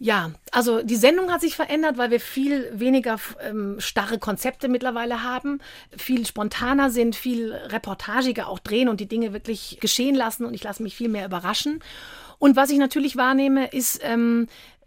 Ja, also die Sendung hat sich verändert, weil wir viel weniger ähm, starre Konzepte mittlerweile haben, viel spontaner sind, viel reportagiger auch drehen und die Dinge wirklich geschehen lassen und ich lasse mich viel mehr überraschen. Und was ich natürlich wahrnehme, ist ähm,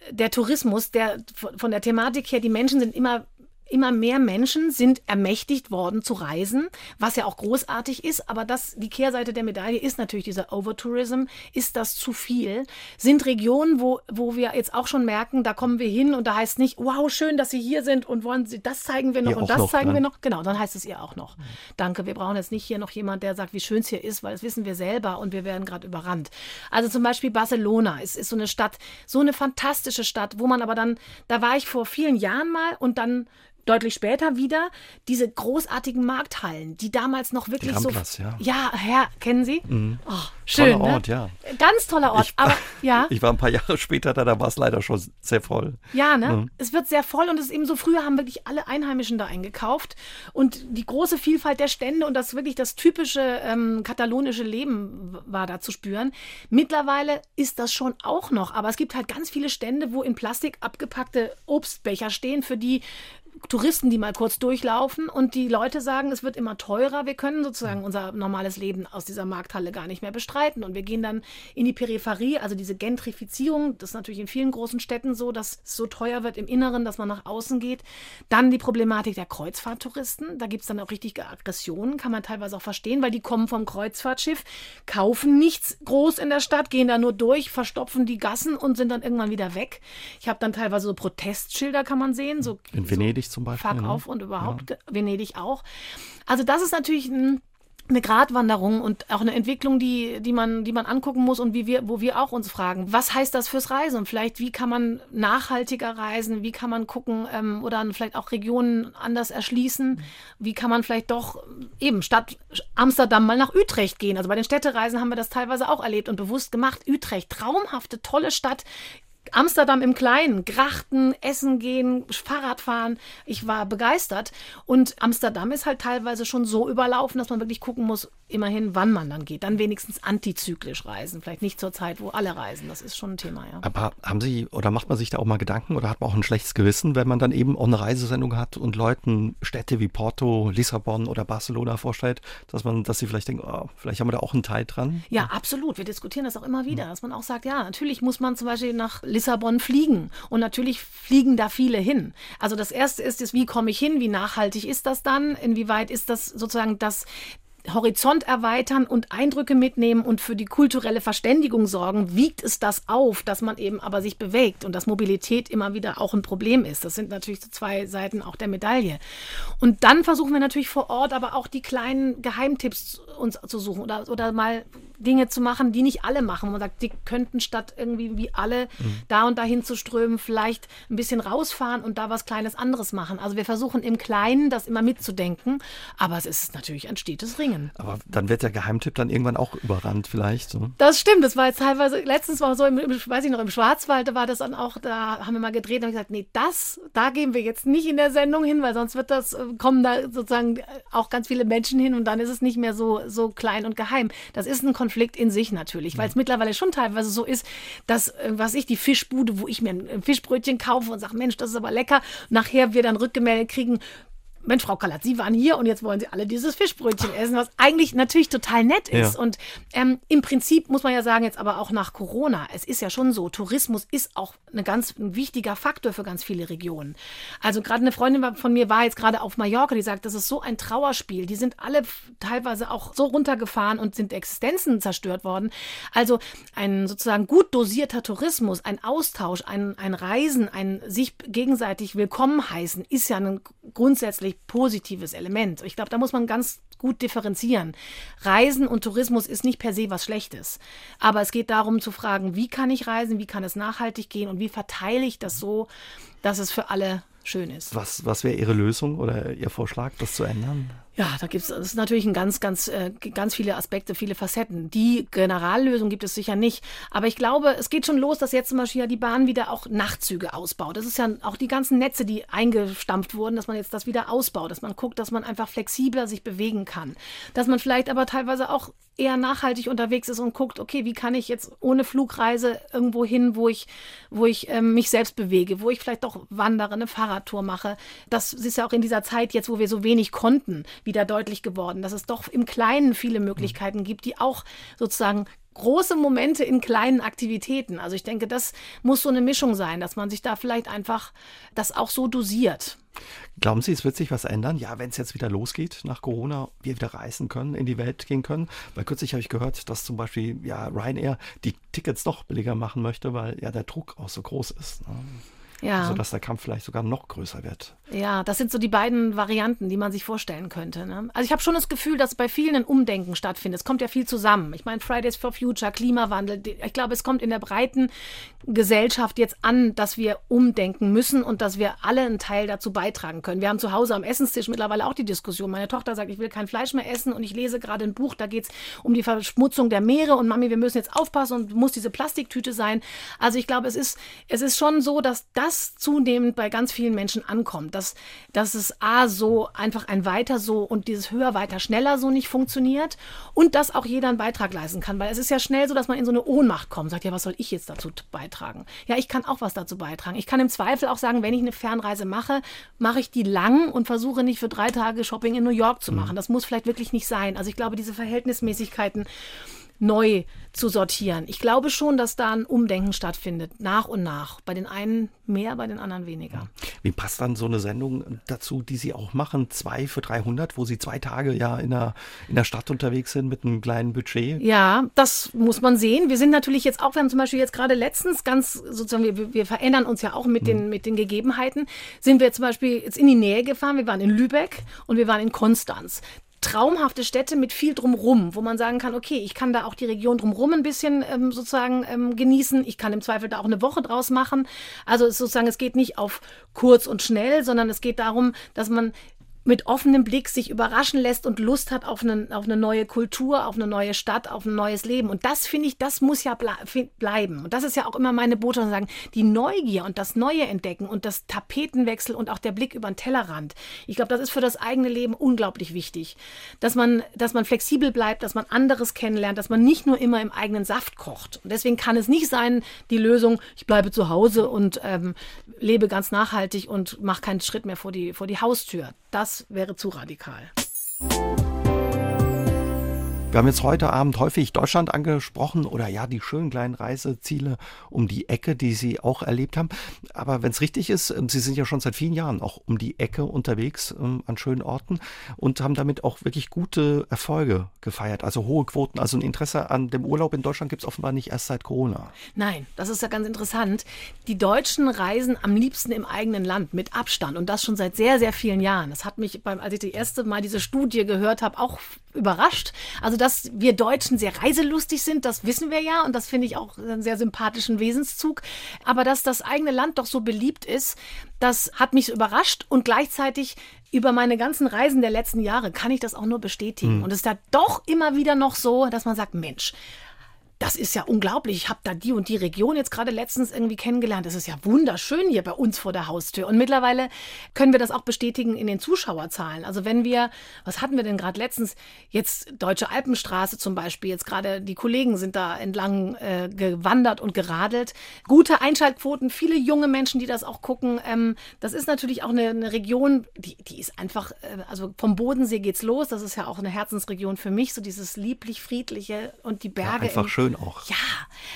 der Tourismus, der von der Thematik her, die Menschen sind immer immer mehr Menschen sind ermächtigt worden zu reisen, was ja auch großartig ist. Aber das, die Kehrseite der Medaille ist natürlich dieser Overtourism. Ist das zu viel? Sind Regionen, wo, wo wir jetzt auch schon merken, da kommen wir hin und da heißt nicht, wow, schön, dass Sie hier sind und wollen Sie, das zeigen wir noch ihr und das noch, zeigen ne? wir noch. Genau, dann heißt es ihr auch noch. Mhm. Danke, wir brauchen jetzt nicht hier noch jemand, der sagt, wie schön es hier ist, weil das wissen wir selber und wir werden gerade überrannt. Also zum Beispiel Barcelona ist, ist so eine Stadt, so eine fantastische Stadt, wo man aber dann, da war ich vor vielen Jahren mal und dann deutlich später wieder diese großartigen Markthallen, die damals noch wirklich so. Ja. ja, Herr, kennen Sie? Mhm. Oh, schön. Toller ne? Ort, ja. Ganz toller Ort. Ich, aber ja. Ich war ein paar Jahre später da, da war es leider schon sehr voll. Ja, ne? Mhm. Es wird sehr voll und es ist eben so, früher haben wirklich alle Einheimischen da eingekauft. Und die große Vielfalt der Stände und das wirklich das typische ähm, katalonische Leben war da zu spüren. Mittlerweile ist das schon auch noch, aber es gibt halt ganz viele Stände, wo in Plastik abgepackte Obstbecher stehen, für die Touristen, die mal kurz durchlaufen und die Leute sagen, es wird immer teurer. Wir können sozusagen unser normales Leben aus dieser Markthalle gar nicht mehr bestreiten. Und wir gehen dann in die Peripherie, also diese Gentrifizierung. Das ist natürlich in vielen großen Städten so, dass es so teuer wird im Inneren, dass man nach außen geht. Dann die Problematik der Kreuzfahrttouristen. Da gibt es dann auch richtige Aggressionen, kann man teilweise auch verstehen, weil die kommen vom Kreuzfahrtschiff, kaufen nichts groß in der Stadt, gehen da nur durch, verstopfen die Gassen und sind dann irgendwann wieder weg. Ich habe dann teilweise so Protestschilder, kann man sehen. So, in Venedig zum Beispiel. Fuck ne? auf und überhaupt ja. Venedig auch. Also das ist natürlich ein eine Gratwanderung und auch eine Entwicklung, die, die, man, die man angucken muss und wie wir, wo wir auch uns fragen, was heißt das fürs Reisen? Und vielleicht, wie kann man nachhaltiger reisen? Wie kann man gucken ähm, oder vielleicht auch Regionen anders erschließen? Wie kann man vielleicht doch eben statt Amsterdam mal nach Utrecht gehen? Also bei den Städtereisen haben wir das teilweise auch erlebt und bewusst gemacht. Utrecht, traumhafte, tolle Stadt, Amsterdam im Kleinen, Grachten, Essen gehen, Fahrrad fahren. Ich war begeistert. Und Amsterdam ist halt teilweise schon so überlaufen, dass man wirklich gucken muss, immerhin, wann man dann geht. Dann wenigstens antizyklisch reisen. Vielleicht nicht zur Zeit, wo alle reisen. Das ist schon ein Thema, ja. Aber haben Sie oder macht man sich da auch mal Gedanken oder hat man auch ein schlechtes Gewissen, wenn man dann eben auch eine Reisesendung hat und Leuten Städte wie Porto, Lissabon oder Barcelona vorstellt, dass man, dass sie vielleicht denken, oh, vielleicht haben wir da auch einen Teil dran? Ja, absolut. Wir diskutieren das auch immer wieder, dass man auch sagt, ja, natürlich muss man zum Beispiel nach Lissabon fliegen. Und natürlich fliegen da viele hin. Also das erste ist, ist wie komme ich hin? Wie nachhaltig ist das dann? Inwieweit ist das sozusagen das, Horizont erweitern und Eindrücke mitnehmen und für die kulturelle Verständigung sorgen, wiegt es das auf, dass man eben aber sich bewegt und dass Mobilität immer wieder auch ein Problem ist. Das sind natürlich zwei Seiten auch der Medaille. Und dann versuchen wir natürlich vor Ort aber auch die kleinen Geheimtipps uns zu suchen oder, oder mal Dinge zu machen, die nicht alle machen. Man sagt, die könnten statt irgendwie wie alle mhm. da und dahin zu strömen, vielleicht ein bisschen rausfahren und da was Kleines anderes machen. Also wir versuchen im Kleinen das immer mitzudenken, aber es ist natürlich ein stetes Ringen bringen. Aber dann wird der Geheimtipp dann irgendwann auch überrannt vielleicht. So. Das stimmt, das war jetzt teilweise, letztens war so, im, weiß ich noch, im Schwarzwald, da war das dann auch, da haben wir mal gedreht und gesagt, nee, das, da gehen wir jetzt nicht in der Sendung hin, weil sonst wird das, äh, kommen da sozusagen auch ganz viele Menschen hin und dann ist es nicht mehr so, so klein und geheim. Das ist ein Konflikt in sich natürlich, weil es mittlerweile schon teilweise so ist, dass, äh, was ich, die Fischbude, wo ich mir ein Fischbrötchen kaufe und sage, Mensch, das ist aber lecker, nachher wir dann rückgemeldet kriegen, Mensch, Frau Kalat, Sie waren hier und jetzt wollen Sie alle dieses Fischbrötchen essen, was eigentlich natürlich total nett ist. Ja. Und ähm, im Prinzip muss man ja sagen, jetzt aber auch nach Corona, es ist ja schon so, Tourismus ist auch eine ganz, ein wichtiger Faktor für ganz viele Regionen. Also gerade eine Freundin von mir war jetzt gerade auf Mallorca, die sagt, das ist so ein Trauerspiel. Die sind alle teilweise auch so runtergefahren und sind Existenzen zerstört worden. Also ein sozusagen gut dosierter Tourismus, ein Austausch, ein, ein Reisen, ein sich gegenseitig willkommen heißen, ist ja ein grundsätzlich grundsätzlich positives Element. Ich glaube, da muss man ganz gut differenzieren. Reisen und Tourismus ist nicht per se was Schlechtes. Aber es geht darum zu fragen, wie kann ich reisen, wie kann es nachhaltig gehen und wie verteile ich das so, dass es für alle schön ist. Was, was wäre Ihre Lösung oder Ihr Vorschlag, das zu ändern? Ja, da gibt es natürlich ein ganz, ganz, äh, ganz viele Aspekte, viele Facetten. Die Generallösung gibt es sicher nicht. Aber ich glaube, es geht schon los, dass jetzt zum Beispiel ja die Bahn wieder auch Nachtzüge ausbaut. Das ist ja auch die ganzen Netze, die eingestampft wurden, dass man jetzt das wieder ausbaut, dass man guckt, dass man einfach flexibler sich bewegen kann. Dass man vielleicht aber teilweise auch eher nachhaltig unterwegs ist und guckt, okay, wie kann ich jetzt ohne Flugreise irgendwo hin, wo ich, wo ich ähm, mich selbst bewege, wo ich vielleicht doch wandere, eine Fahrradtour mache. Das ist ja auch in dieser Zeit jetzt, wo wir so wenig konnten, wieder deutlich geworden, dass es doch im Kleinen viele Möglichkeiten gibt, die auch sozusagen große Momente in kleinen Aktivitäten. Also ich denke, das muss so eine Mischung sein, dass man sich da vielleicht einfach das auch so dosiert. Glauben Sie, es wird sich was ändern? Ja, wenn es jetzt wieder losgeht nach Corona, wir wieder reisen können, in die Welt gehen können. Weil kürzlich habe ich gehört, dass zum Beispiel ja, Ryanair die Tickets noch billiger machen möchte, weil ja der Druck auch so groß ist. Ne? Ja. sodass der Kampf vielleicht sogar noch größer wird. Ja, das sind so die beiden Varianten, die man sich vorstellen könnte. Ne? Also ich habe schon das Gefühl, dass bei vielen ein Umdenken stattfindet. Es kommt ja viel zusammen. Ich meine, Fridays for Future, Klimawandel. Ich glaube, es kommt in der breiten Gesellschaft jetzt an, dass wir umdenken müssen und dass wir alle einen Teil dazu beitragen können. Wir haben zu Hause am Essenstisch mittlerweile auch die Diskussion. Meine Tochter sagt, ich will kein Fleisch mehr essen und ich lese gerade ein Buch, da geht es um die Verschmutzung der Meere und Mami, wir müssen jetzt aufpassen und muss diese Plastiktüte sein. Also ich glaube, es ist, es ist schon so, dass das das zunehmend bei ganz vielen Menschen ankommt, dass, dass es A so einfach ein Weiter so und dieses höher, weiter, schneller so nicht funktioniert und dass auch jeder einen Beitrag leisten kann, weil es ist ja schnell so, dass man in so eine Ohnmacht kommt, sagt, ja, was soll ich jetzt dazu beitragen? Ja, ich kann auch was dazu beitragen. Ich kann im Zweifel auch sagen, wenn ich eine Fernreise mache, mache ich die lang und versuche nicht für drei Tage Shopping in New York zu machen. Mhm. Das muss vielleicht wirklich nicht sein. Also ich glaube, diese Verhältnismäßigkeiten neu zu sortieren. Ich glaube schon, dass da ein Umdenken stattfindet, nach und nach. Bei den einen mehr, bei den anderen weniger. Wie passt dann so eine Sendung dazu, die Sie auch machen, zwei für 300, wo Sie zwei Tage ja in der, in der Stadt unterwegs sind mit einem kleinen Budget? Ja, das muss man sehen. Wir sind natürlich jetzt auch, wir haben zum Beispiel jetzt gerade letztens ganz sozusagen, wir, wir verändern uns ja auch mit, den, hm. mit den Gegebenheiten, sind wir zum Beispiel jetzt in die Nähe gefahren. Wir waren in Lübeck und wir waren in Konstanz traumhafte Städte mit viel drumrum, wo man sagen kann, okay, ich kann da auch die Region drumrum ein bisschen ähm, sozusagen ähm, genießen. Ich kann im Zweifel da auch eine Woche draus machen. Also sozusagen, es geht nicht auf kurz und schnell, sondern es geht darum, dass man mit offenem Blick sich überraschen lässt und Lust hat auf eine, auf eine neue Kultur, auf eine neue Stadt, auf ein neues Leben. Und das finde ich, das muss ja ble bleiben. Und das ist ja auch immer meine Botschaft, sagen, die Neugier und das Neue entdecken und das Tapetenwechsel und auch der Blick über den Tellerrand. Ich glaube, das ist für das eigene Leben unglaublich wichtig. Dass man, dass man flexibel bleibt, dass man anderes kennenlernt, dass man nicht nur immer im eigenen Saft kocht. Und deswegen kann es nicht sein, die Lösung, ich bleibe zu Hause und ähm, lebe ganz nachhaltig und mache keinen Schritt mehr vor die, vor die Haustür. Das wäre zu radikal. Wir haben jetzt heute Abend häufig Deutschland angesprochen oder ja, die schönen kleinen Reiseziele um die Ecke, die Sie auch erlebt haben. Aber wenn es richtig ist, ähm, Sie sind ja schon seit vielen Jahren auch um die Ecke unterwegs ähm, an schönen Orten und haben damit auch wirklich gute Erfolge gefeiert, also hohe Quoten. Also ein Interesse an dem Urlaub in Deutschland gibt es offenbar nicht erst seit Corona. Nein, das ist ja ganz interessant. Die Deutschen reisen am liebsten im eigenen Land mit Abstand und das schon seit sehr, sehr vielen Jahren. Das hat mich, beim, als ich die erste Mal diese Studie gehört habe, auch überrascht. Also dass wir Deutschen sehr reiselustig sind, das wissen wir ja und das finde ich auch einen sehr sympathischen Wesenszug. Aber dass das eigene Land doch so beliebt ist, das hat mich überrascht und gleichzeitig über meine ganzen Reisen der letzten Jahre kann ich das auch nur bestätigen. Mhm. Und es ist da doch immer wieder noch so, dass man sagt, Mensch, das ist ja unglaublich. Ich habe da die und die Region jetzt gerade letztens irgendwie kennengelernt. Das ist ja wunderschön hier bei uns vor der Haustür. Und mittlerweile können wir das auch bestätigen in den Zuschauerzahlen. Also wenn wir, was hatten wir denn gerade letztens? Jetzt Deutsche Alpenstraße zum Beispiel. Jetzt gerade die Kollegen sind da entlang äh, gewandert und geradelt. Gute Einschaltquoten, viele junge Menschen, die das auch gucken. Ähm, das ist natürlich auch eine, eine Region, die, die ist einfach, äh, also vom Bodensee geht's los. Das ist ja auch eine Herzensregion für mich. So dieses lieblich friedliche und die Berge. Ja, einfach schön schön auch. Ja,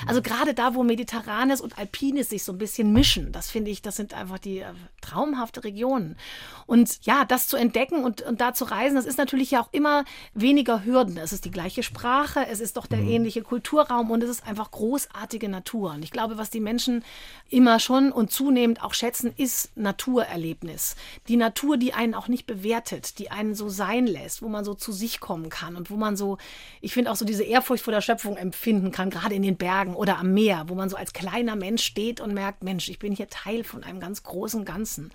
also gerade da, wo Mediterranes und Alpines sich so ein bisschen mischen, das finde ich, das sind einfach die äh, traumhafte Regionen. Und ja, das zu entdecken und, und da zu reisen, das ist natürlich ja auch immer weniger Hürden. Es ist die gleiche Sprache, es ist doch der mhm. ähnliche Kulturraum und es ist einfach großartige Natur. Und ich glaube, was die Menschen immer schon und zunehmend auch schätzen, ist Naturerlebnis. Die Natur, die einen auch nicht bewertet, die einen so sein lässt, wo man so zu sich kommen kann und wo man so, ich finde auch so diese Ehrfurcht vor der Schöpfung empfinden kann, gerade in den Bergen oder am Meer, wo man so als kleiner Mensch steht und merkt, Mensch, ich bin hier Teil von einem ganz großen Ganzen.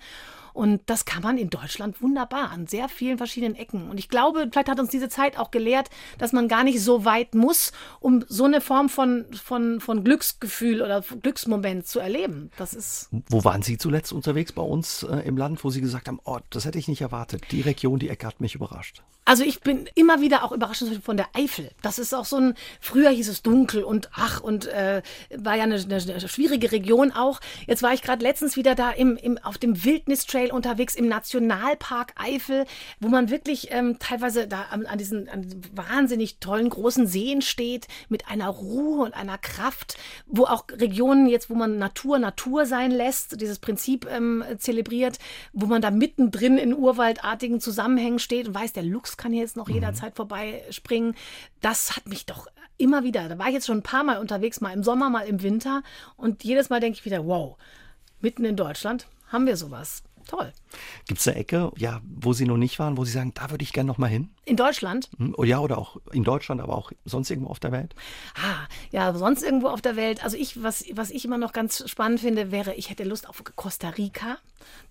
Und das kann man in Deutschland wunderbar an sehr vielen verschiedenen Ecken. Und ich glaube, vielleicht hat uns diese Zeit auch gelehrt, dass man gar nicht so weit muss, um so eine Form von, von, von Glücksgefühl oder Glücksmoment zu erleben. Das ist. Wo waren Sie zuletzt unterwegs bei uns äh, im Land, wo Sie gesagt haben, oh, das hätte ich nicht erwartet. Die Region, die Ecke hat mich überrascht. Also ich bin immer wieder auch überrascht von der Eifel. Das ist auch so ein, früher hieß es dunkel und ach und äh, war ja eine, eine, eine schwierige Region auch. Jetzt war ich gerade letztens wieder da im, im, auf dem Wildnistrail unterwegs im Nationalpark Eifel, wo man wirklich ähm, teilweise da an, an, diesen, an wahnsinnig tollen großen Seen steht, mit einer Ruhe und einer Kraft, wo auch Regionen jetzt, wo man Natur Natur sein lässt, dieses Prinzip ähm, zelebriert, wo man da mittendrin in urwaldartigen Zusammenhängen steht und weiß, der Luchs kann hier jetzt noch mhm. jederzeit vorbeispringen. Das hat mich doch immer wieder, da war ich jetzt schon ein paar Mal unterwegs, mal im Sommer, mal im Winter. Und jedes Mal denke ich wieder, wow, mitten in Deutschland haben wir sowas. Toll. Gibt es eine Ecke, ja, wo Sie noch nicht waren, wo Sie sagen, da würde ich gerne noch mal hin? In Deutschland? Hm, oh ja, oder auch in Deutschland, aber auch sonst irgendwo auf der Welt? Ah, ja, sonst irgendwo auf der Welt. Also ich, was, was ich immer noch ganz spannend finde, wäre, ich hätte Lust auf Costa Rica.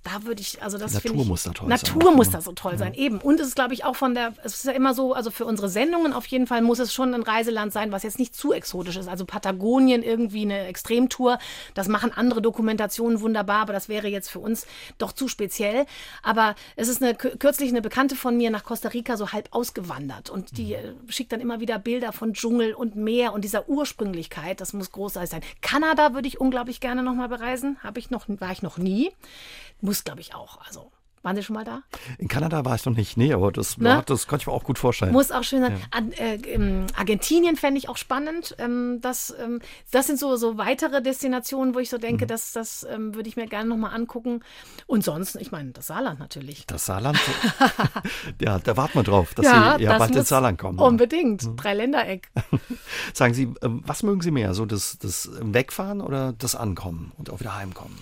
Da würde ich, also das Natur ich, muss da toll Natur sein. Natur muss da so toll sein, eben. Und es ist, glaube ich, auch von der, es ist ja immer so, also für unsere Sendungen auf jeden Fall muss es schon ein Reiseland sein, was jetzt nicht zu exotisch ist. Also Patagonien irgendwie eine Extremtour, das machen andere Dokumentationen wunderbar, aber das wäre jetzt für uns doch zu speziell. Aber es ist eine, kürzlich eine Bekannte von mir nach Costa Rica so halb ausgewandert und die äh, schickt dann immer wieder Bilder von Dschungel und Meer und dieser Ursprünglichkeit. Das muss großartig sein. Kanada würde ich unglaublich gerne nochmal bereisen. Habe ich noch, war ich noch nie. Muss, glaube ich, auch. Also waren Sie schon mal da? In Kanada war ich noch nicht, nee, aber das, ne? das kann ich mir auch gut vorstellen. Muss auch schön sein. Ja. An, äh, ähm, Argentinien fände ich auch spannend. Ähm, das, ähm, das sind so, so weitere Destinationen, wo ich so denke, mhm. das, das ähm, würde ich mir gerne nochmal angucken. Und sonst, ich meine, das Saarland natürlich. Das Saarland? ja, da warten wir drauf, dass ja, Sie ja, bald ins Saarland kommen. Unbedingt. Mhm. Dreiländereck. Sagen Sie, ähm, was mögen Sie mehr? So das, das Wegfahren oder das Ankommen und auch wieder heimkommen?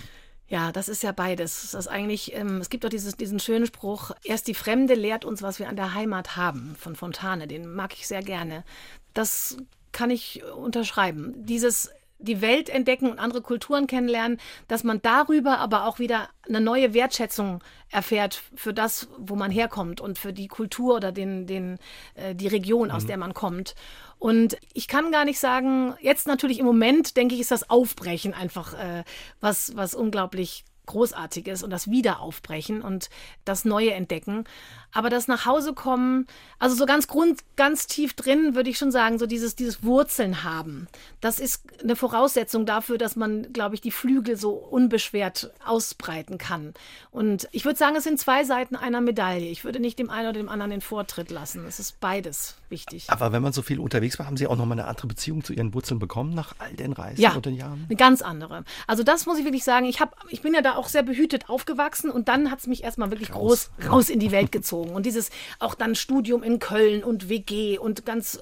Ja, das ist ja beides. Das ist eigentlich, ähm, es gibt doch dieses, diesen schönen Spruch, erst die Fremde lehrt uns, was wir an der Heimat haben, von Fontane. Den mag ich sehr gerne. Das kann ich unterschreiben. Dieses die Welt entdecken und andere Kulturen kennenlernen, dass man darüber aber auch wieder eine neue Wertschätzung erfährt für das, wo man herkommt und für die Kultur oder den, den, äh, die Region, aus mhm. der man kommt. Und ich kann gar nicht sagen, jetzt natürlich im Moment, denke ich, ist das Aufbrechen einfach äh, was, was unglaublich Großartiges und das Wiederaufbrechen und das Neue entdecken. Aber das nach Hause kommen, also so ganz grund, ganz tief drin würde ich schon sagen, so dieses, dieses Wurzeln haben. Das ist eine Voraussetzung dafür, dass man, glaube ich, die Flügel so unbeschwert ausbreiten kann. Und ich würde sagen, es sind zwei Seiten einer Medaille. Ich würde nicht dem einen oder dem anderen den Vortritt lassen. Es ist beides wichtig. Aber wenn man so viel unterwegs war, haben Sie auch nochmal eine andere Beziehung zu Ihren Wurzeln bekommen nach all den Reisen ja, und den Jahren? Eine ganz andere. Also das muss ich wirklich sagen. Ich, hab, ich bin ja da auch sehr behütet aufgewachsen und dann hat es mich erstmal wirklich raus, groß raus in die Welt gezogen gezogen. Und dieses auch dann Studium in Köln und WG und ganz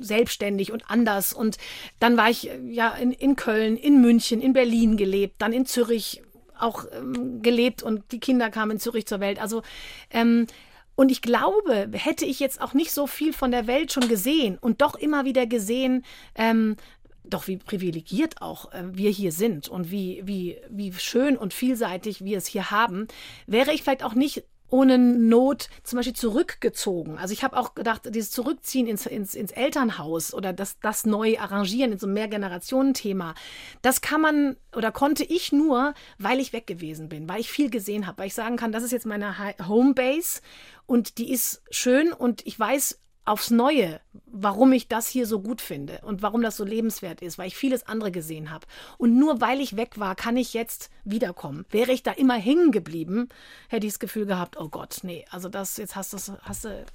selbstständig und anders. Und dann war ich ja in, in Köln, in München, in Berlin gelebt, dann in Zürich auch ähm, gelebt und die Kinder kamen in Zürich zur Welt. Also ähm, und ich glaube, hätte ich jetzt auch nicht so viel von der Welt schon gesehen und doch immer wieder gesehen, ähm, doch wie privilegiert auch äh, wir hier sind und wie, wie, wie schön und vielseitig wir es hier haben, wäre ich vielleicht auch nicht ohne Not zum Beispiel zurückgezogen. Also ich habe auch gedacht, dieses Zurückziehen ins, ins, ins Elternhaus oder das, das neu arrangieren in so einem Mehrgenerationen-Thema, das kann man oder konnte ich nur, weil ich weg gewesen bin, weil ich viel gesehen habe, weil ich sagen kann, das ist jetzt meine Homebase und die ist schön und ich weiß aufs Neue, warum ich das hier so gut finde und warum das so lebenswert ist, weil ich vieles andere gesehen habe. Und nur weil ich weg war, kann ich jetzt wiederkommen. Wäre ich da immer hängen geblieben, hätte ich das Gefühl gehabt, oh Gott, nee, also das, jetzt hast du, hast du,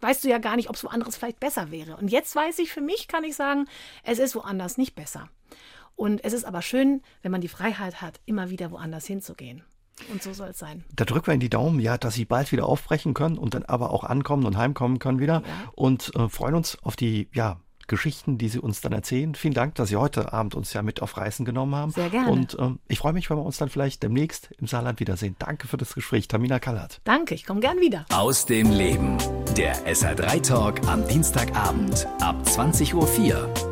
weißt du ja gar nicht, ob es woanders vielleicht besser wäre. Und jetzt weiß ich, für mich kann ich sagen, es ist woanders nicht besser. Und es ist aber schön, wenn man die Freiheit hat, immer wieder woanders hinzugehen. Und so soll es sein. Da drücken wir in die Daumen, ja, dass Sie bald wieder aufbrechen können und dann aber auch ankommen und heimkommen können wieder. Ja. Und äh, freuen uns auf die, ja, Geschichten, die Sie uns dann erzählen. Vielen Dank, dass Sie heute Abend uns ja mit auf Reisen genommen haben. Sehr gerne. Und ähm, ich freue mich, wenn wir uns dann vielleicht demnächst im Saarland wiedersehen. Danke für das Gespräch, Tamina Kallert. Danke, ich komme gern wieder. Aus dem Leben. Der SR3 Talk am Dienstagabend ab 20.04 Uhr.